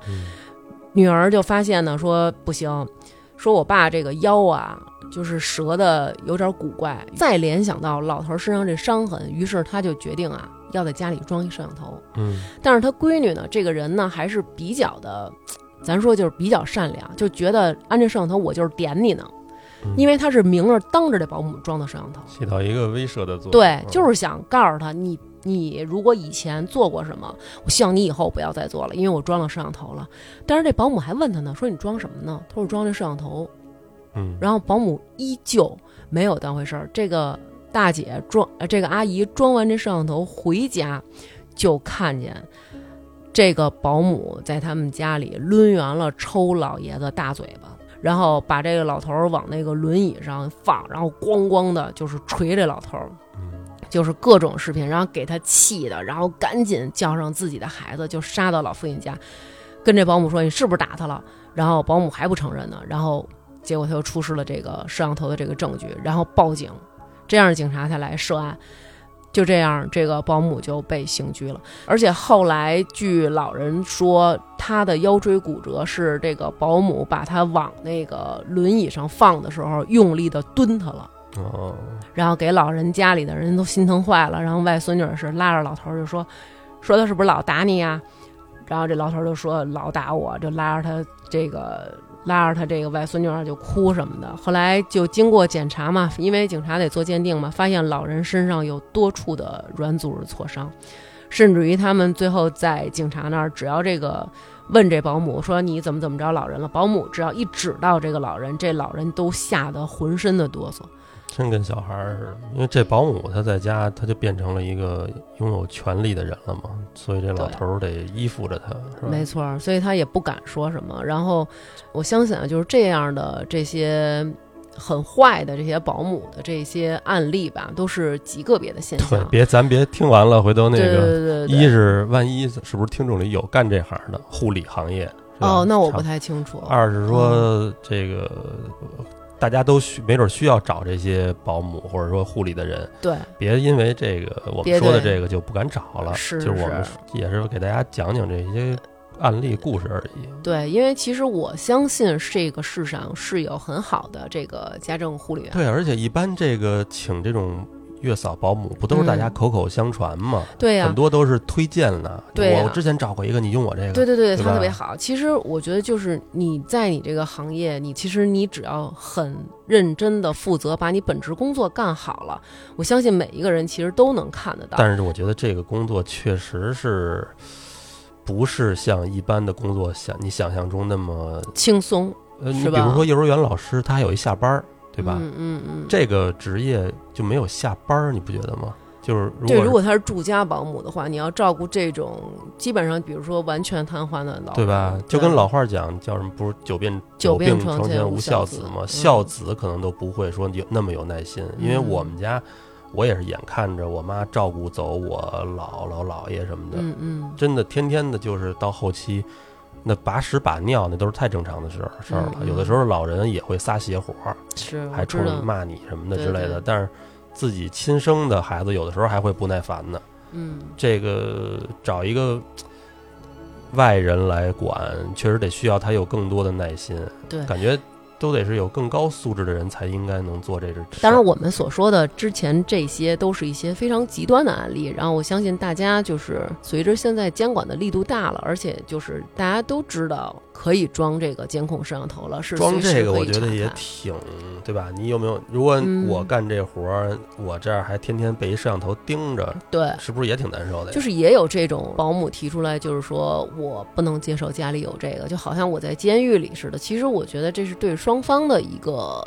女儿就发现呢，说不行，说我爸这个腰啊，就是折的有点古怪。再联想到老头身上这伤痕，于是他就决定啊，要在家里装一摄像头。嗯，但是他闺女呢，这个人呢还是比较的，咱说就是比较善良，就觉得安这摄像头我就是点你呢，因为他是明着当着这保姆装的摄像头，起到一个威慑的作用。对，就是想告诉他你。你如果以前做过什么，我希望你以后不要再做了，因为我装了摄像头了。但是这保姆还问他呢，说你装什么呢？他说装这摄像头。嗯，然后保姆依旧没有当回事儿。这个大姐装，呃，这个阿姨装完这摄像头回家，就看见这个保姆在他们家里抡圆了抽老爷子大嘴巴，然后把这个老头儿往那个轮椅上放，然后咣咣的，就是捶这老头儿。就是各种视频，然后给他气的，然后赶紧叫上自己的孩子，就杀到老父亲家，跟这保姆说：“你是不是打他了？”然后保姆还不承认呢，然后结果他又出示了这个摄像头的这个证据，然后报警，这样警察才来涉案。就这样，这个保姆就被刑拘了。而且后来据老人说，他的腰椎骨折是这个保姆把他往那个轮椅上放的时候用力的蹲他了。哦，然后给老人家里的人都心疼坏了，然后外孙女是拉着老头就说，说他是不是老打你呀？然后这老头就说老打我，就拉着他这个拉着他这个外孙女儿就哭什么的。后来就经过检查嘛，因为警察得做鉴定嘛，发现老人身上有多处的软组织挫伤，甚至于他们最后在警察那儿，只要这个问这保姆说你怎么怎么着老人了，保姆只要一指到这个老人，这老人都吓得浑身的哆嗦。真跟小孩儿似的，因为这保姆他在家，他就变成了一个拥有权力的人了嘛，所以这老头儿得依附着他，是吧？没错，所以他也不敢说什么。然后我相信啊，就是这样的这些很坏的这些保姆的这些案例吧，都是极个别的现象。对，别咱别听完了，回头那个一是万一是不是听众里有干这行的护理行业？哦，那我不太清楚。二是说这个。大家都需没准需要找这些保姆或者说护理的人，对，别因为这个我们说的这个就不敢找了。是，就是我们也是给大家讲讲这些案例故事而已。对，因为其实我相信这个世上是有很好的这个家政护理员。对，而且一般这个请这种。月嫂保姆不都是大家口口相传吗？对呀，很多都是推荐的。对，我之前找过一个，你用我这个。对对对，他特别好。其实我觉得，就是你在你这个行业，你其实你只要很认真的负责，把你本职工作干好了，我相信每一个人其实都能看得到。但是我觉得这个工作确实是不是像一般的工作想你想象中那么轻松，呃，你比如说幼儿园老师，他还有一下班儿。对吧？嗯嗯嗯，这个职业就没有下班儿，你不觉得吗？就是对，如果他是住家保姆的话，你要照顾这种基本上，比如说完全瘫痪的老，对吧？就跟老话讲，叫什么？不是久病久病床前无孝子吗？孝子可能都不会说有那么有耐心，因为我们家我也是眼看着我妈照顾走我姥姥姥爷什么的，嗯嗯，真的天天的，就是到后期。那把屎把尿那都是太正常的事儿事儿了，有的时候老人也会撒邪火，是还冲你骂你什么的之类的。但是自己亲生的孩子有的时候还会不耐烦呢。嗯，这个找一个外人来管，确实得需要他有更多的耐心。对，感觉。都得是有更高素质的人才应该能做这事。当然，我们所说的之前这些都是一些非常极端的案例。然后，我相信大家就是随着现在监管的力度大了，而且就是大家都知道可以装这个监控摄像头了，是装这个我觉得也挺对吧？你有没有？如果我干这活儿，我这儿还天天被一摄像头盯着，对，是不是也挺难受的？就是也有这种保姆提出来，就是说我不能接受家里有这个，就好像我在监狱里似的。其实我觉得这是对。双方的一个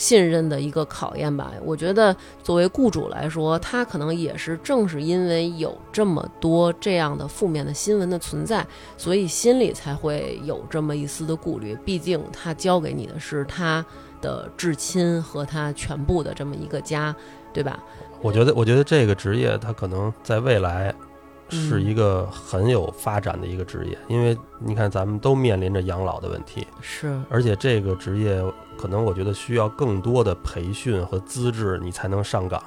信任的一个考验吧。我觉得作为雇主来说，他可能也是正是因为有这么多这样的负面的新闻的存在，所以心里才会有这么一丝的顾虑。毕竟他交给你的是他的至亲和他全部的这么一个家，对吧？我觉得，我觉得这个职业他可能在未来。是一个很有发展的一个职业，因为你看，咱们都面临着养老的问题，是，而且这个职业可能我觉得需要更多的培训和资质，你才能上岗，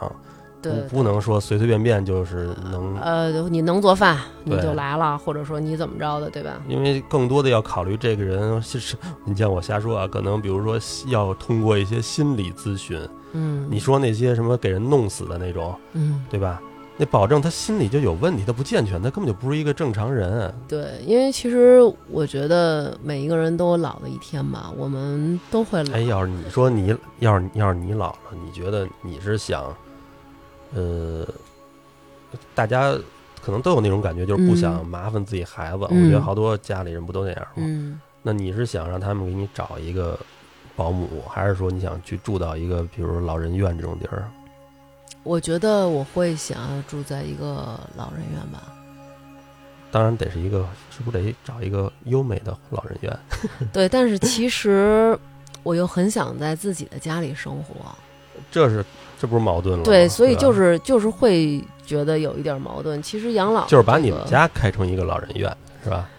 对，不能说随随便便就是能呃，你能做饭你就来了，或者说你怎么着的，对吧？因为更多的要考虑这个人是，你像我瞎说啊，可能比如说要通过一些心理咨询，嗯，你说那些什么给人弄死的那种，嗯，对吧？那保证他心里就有问题，他不健全，他根本就不是一个正常人。对，因为其实我觉得每一个人都有老的一天嘛，我们都会老。哎，要是你说你要是要是你老了，你觉得你是想，呃，大家可能都有那种感觉，就是不想麻烦自己孩子。我觉得好多家里人不都那样吗？嗯。那你是想让他们给你找一个保姆，还是说你想去住到一个比如老人院这种地儿？我觉得我会想要住在一个老人院吧。当然得是一个，是不是得找一个优美的老人院？对，但是其实我又很想在自己的家里生活。这是这不是矛盾了？对，所以就是就是会觉得有一点矛盾。其实养老就是把你们家开成一个老人院，是吧？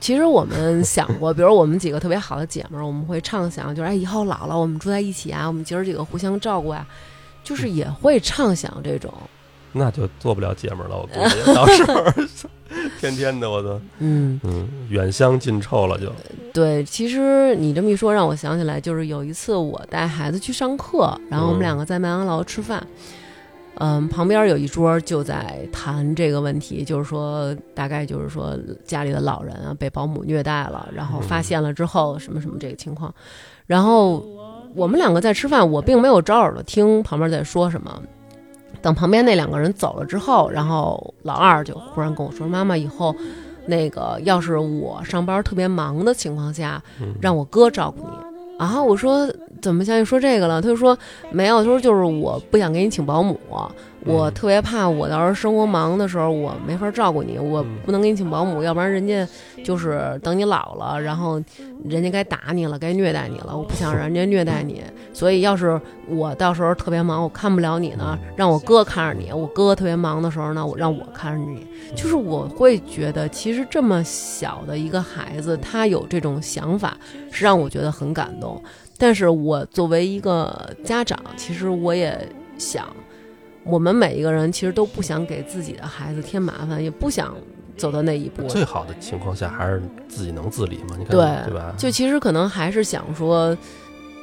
其实我们想过，比如我们几个特别好的姐们儿，我们会畅想，就是哎，以后老了我们住在一起啊，我们姐儿几个互相照顾呀。就是也会畅想这种，那就做不了姐们了。我估计到时候 天天的我都嗯嗯远香近臭了就。对，其实你这么一说，让我想起来，就是有一次我带孩子去上课，然后我们两个在麦当劳吃饭，嗯，旁边有一桌就在谈这个问题，就是说大概就是说家里的老人啊被保姆虐待了，然后发现了之后什么什么这个情况，然后。我们两个在吃饭，我并没有招耳朵听旁边在说什么。等旁边那两个人走了之后，然后老二就忽然跟我说：“妈妈，以后那个要是我上班特别忙的情况下，让我哥照顾你。”然后我说：“怎么像你说这个了？”他就说：“没有，他说就是我不想给你请保姆。”我特别怕，我到时候生活忙的时候，我没法照顾你，我不能给你请保姆，要不然人家就是等你老了，然后人家该打你了，该虐待你了，我不想让人家虐待你，所以要是我到时候特别忙，我看不了你呢，让我哥看着你，我哥特别忙的时候呢，我让我看着你，就是我会觉得，其实这么小的一个孩子，他有这种想法，是让我觉得很感动。但是我作为一个家长，其实我也想。我们每一个人其实都不想给自己的孩子添麻烦，也不想走到那一步。最好的情况下还是自己能自理嘛，你看对对吧？就其实可能还是想说，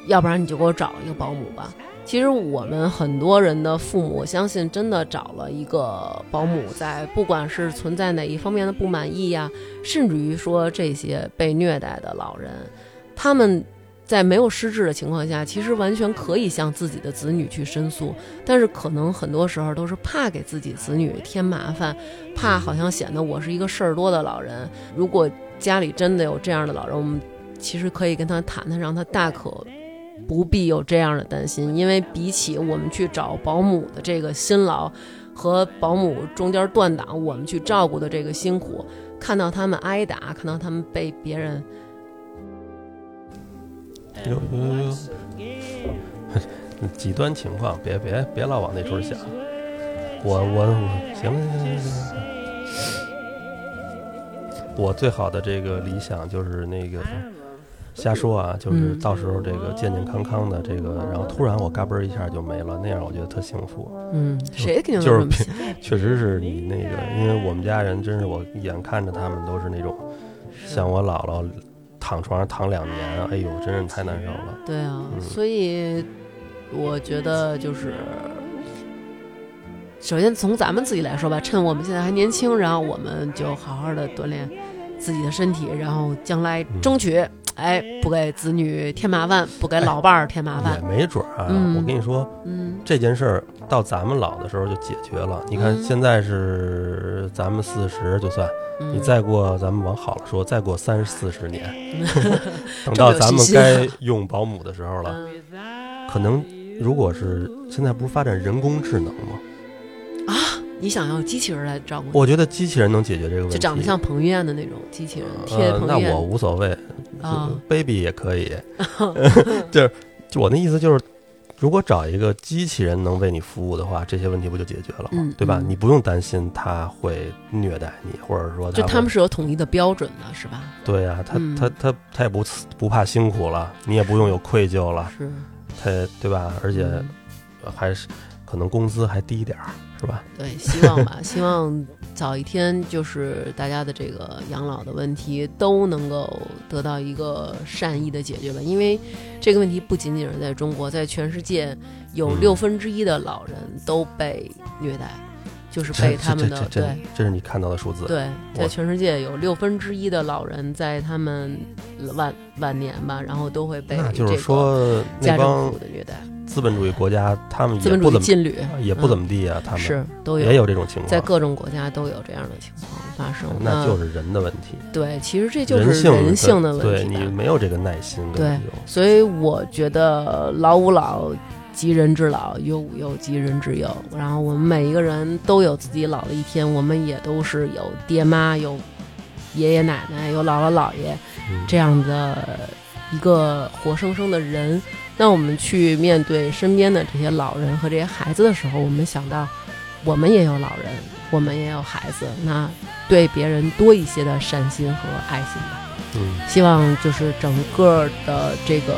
要不然你就给我找一个保姆吧。其实我们很多人的父母，我相信真的找了一个保姆，在不管是存在哪一方面的不满意呀，甚至于说这些被虐待的老人，他们。在没有失智的情况下，其实完全可以向自己的子女去申诉，但是可能很多时候都是怕给自己子女添麻烦，怕好像显得我是一个事儿多的老人。如果家里真的有这样的老人，我们其实可以跟他谈谈，让他大可不必有这样的担心，因为比起我们去找保姆的这个辛劳，和保姆中间断档，我们去照顾的这个辛苦，看到他们挨打，看到他们被别人。有有有有，极 端情况，别别别老往那处想。我我我，行行行行行。我最好的这个理想就是那个瞎说啊，就是到时候这个健健康康的这个，然后突然我嘎嘣一下就没了，那样我觉得特幸福。嗯，谁肯定就是确实是你那个，因为我们家人真是我眼看着他们都是那种，像我姥姥。躺床上躺两年，哎呦，真是太难受了。对啊，所以我觉得就是，首先从咱们自己来说吧，趁我们现在还年轻，然后我们就好好的锻炼自己的身体，然后将来争取，哎，不给子女添麻烦，不给老伴儿添麻烦。也没准啊，我跟你说，嗯，这件事儿到咱们老的时候就解决了。你看现在是咱们四十，就算。你再过，咱们往好了说，再过三四十年，等到咱们该用保姆的时候了，可能如果是现在不是发展人工智能吗？啊，你想要机器人来照顾？我觉得机器人能解决这个问题，就长得像彭于晏的那种机器人，贴彭于晏。那我无所谓，baby 也可以，就是就我那意思就是。如果找一个机器人能为你服务的话，这些问题不就解决了吗？对吧？你不用担心他会虐待你，或者说就他们是有统一的标准的，是吧？对呀，他他他他也不不怕辛苦了，你也不用有愧疚了，是，他对吧？而且还是可能工资还低点儿，是吧？对，希望吧，希望早一天就是大家的这个养老的问题都能够得到一个善意的解决吧。因为这个问题不仅仅是在中国，在全世界有六分之一的老人都被虐待。就是被他们的对，这是你看到的数字。对，在全世界有六分之一的老人在他们晚晚年吧，然后都会被就是说那帮的虐待。资本主义国家，他们资本主义禁旅也不怎么地啊，他们是都有也有这种情况，在各种国家都有这样的情况发生。那就是人的问题。对，其实这就是人性的问题。对你没有这个耐心。对，所以我觉得老吾老。及人之老，幼吾幼及人之幼。然后我们每一个人都有自己老的一天，我们也都是有爹妈、有爷爷奶奶、有姥姥姥爷这样的一个活生生的人。那我们去面对身边的这些老人和这些孩子的时候，我们想到我们也有老人，我们也有孩子，那对别人多一些的善心和爱心吧。嗯，希望就是整个的这个。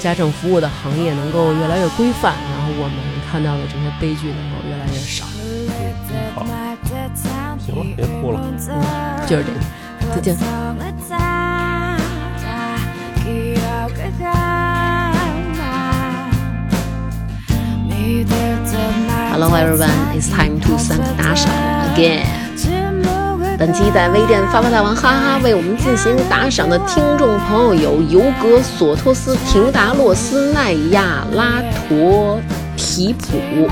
家政服务的行业能够越来越规范，然后我们看到的这些悲剧能够越来越少。嗯，好，行了，别哭了。嗯，就是这个，再见。Hello everyone, it's time to thank Dasha again. 本期在微店发发大王哈哈为我们进行打赏的听众朋友有尤格索托斯、廷达洛斯、奈亚拉陀提普、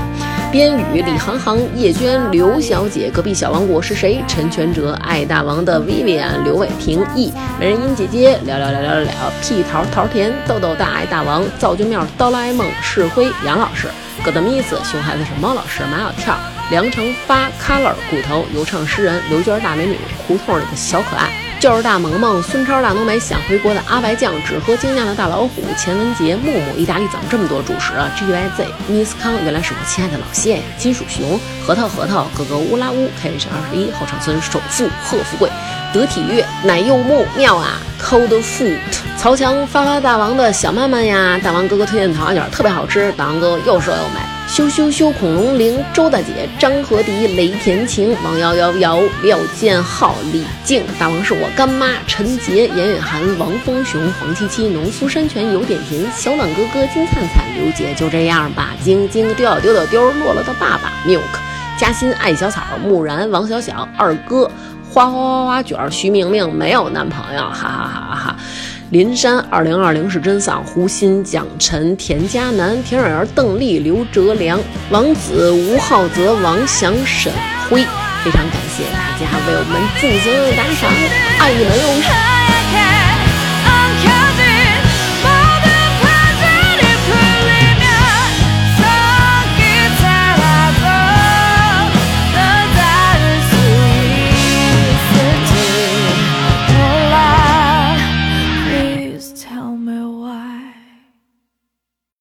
边宇、李航航、叶娟、刘小姐、隔壁小王国是谁？陈全哲、爱大王的 Vivian、刘伟平、E、美人音姐姐、聊聊聊聊聊、屁桃桃甜、豆豆大爱大王、造句妙、哆啦 A 梦、赤辉、杨老师、葛德米斯、熊孩子是猫老师、马小跳。梁成发、Color、骨头、游唱诗人、刘娟大美女、胡同里的小可爱、就是大萌萌、孙超、大浓眉、想回国的阿白酱、只喝精酿的大老虎、钱文杰、木木、意大利怎么这么多主食啊？G Y Z、Miss 康，原来是我亲爱的老谢呀！金属熊、核桃核桃、哥哥乌拉乌、K 是二十一、后场村首富贺富贵、得体悦、奶柚木妙啊！Cold Foot、曹强发发大王的小曼曼呀！大王哥哥推荐的桃花卷特别好吃，大王哥哥又瘦又美。羞羞羞！恐龙灵周大姐张和迪雷田晴王瑶瑶瑶廖建浩李静大王是我干妈陈杰严允涵王峰雄黄七七农夫山泉有点甜小暖哥哥金灿灿刘姐就这样吧晶晶丢丢丢丢落了的爸爸 milk 嘉欣爱小草木然王小小二哥花花花花卷徐明明没有男朋友哈哈哈哈。林珊二零二零是真嗓，胡鑫、蒋晨、田嘉楠、田蕊儿、邓丽、刘哲良、王子、吴浩泽、王翔、沈辉，非常感谢大家为我们进行打赏，爱你们哦！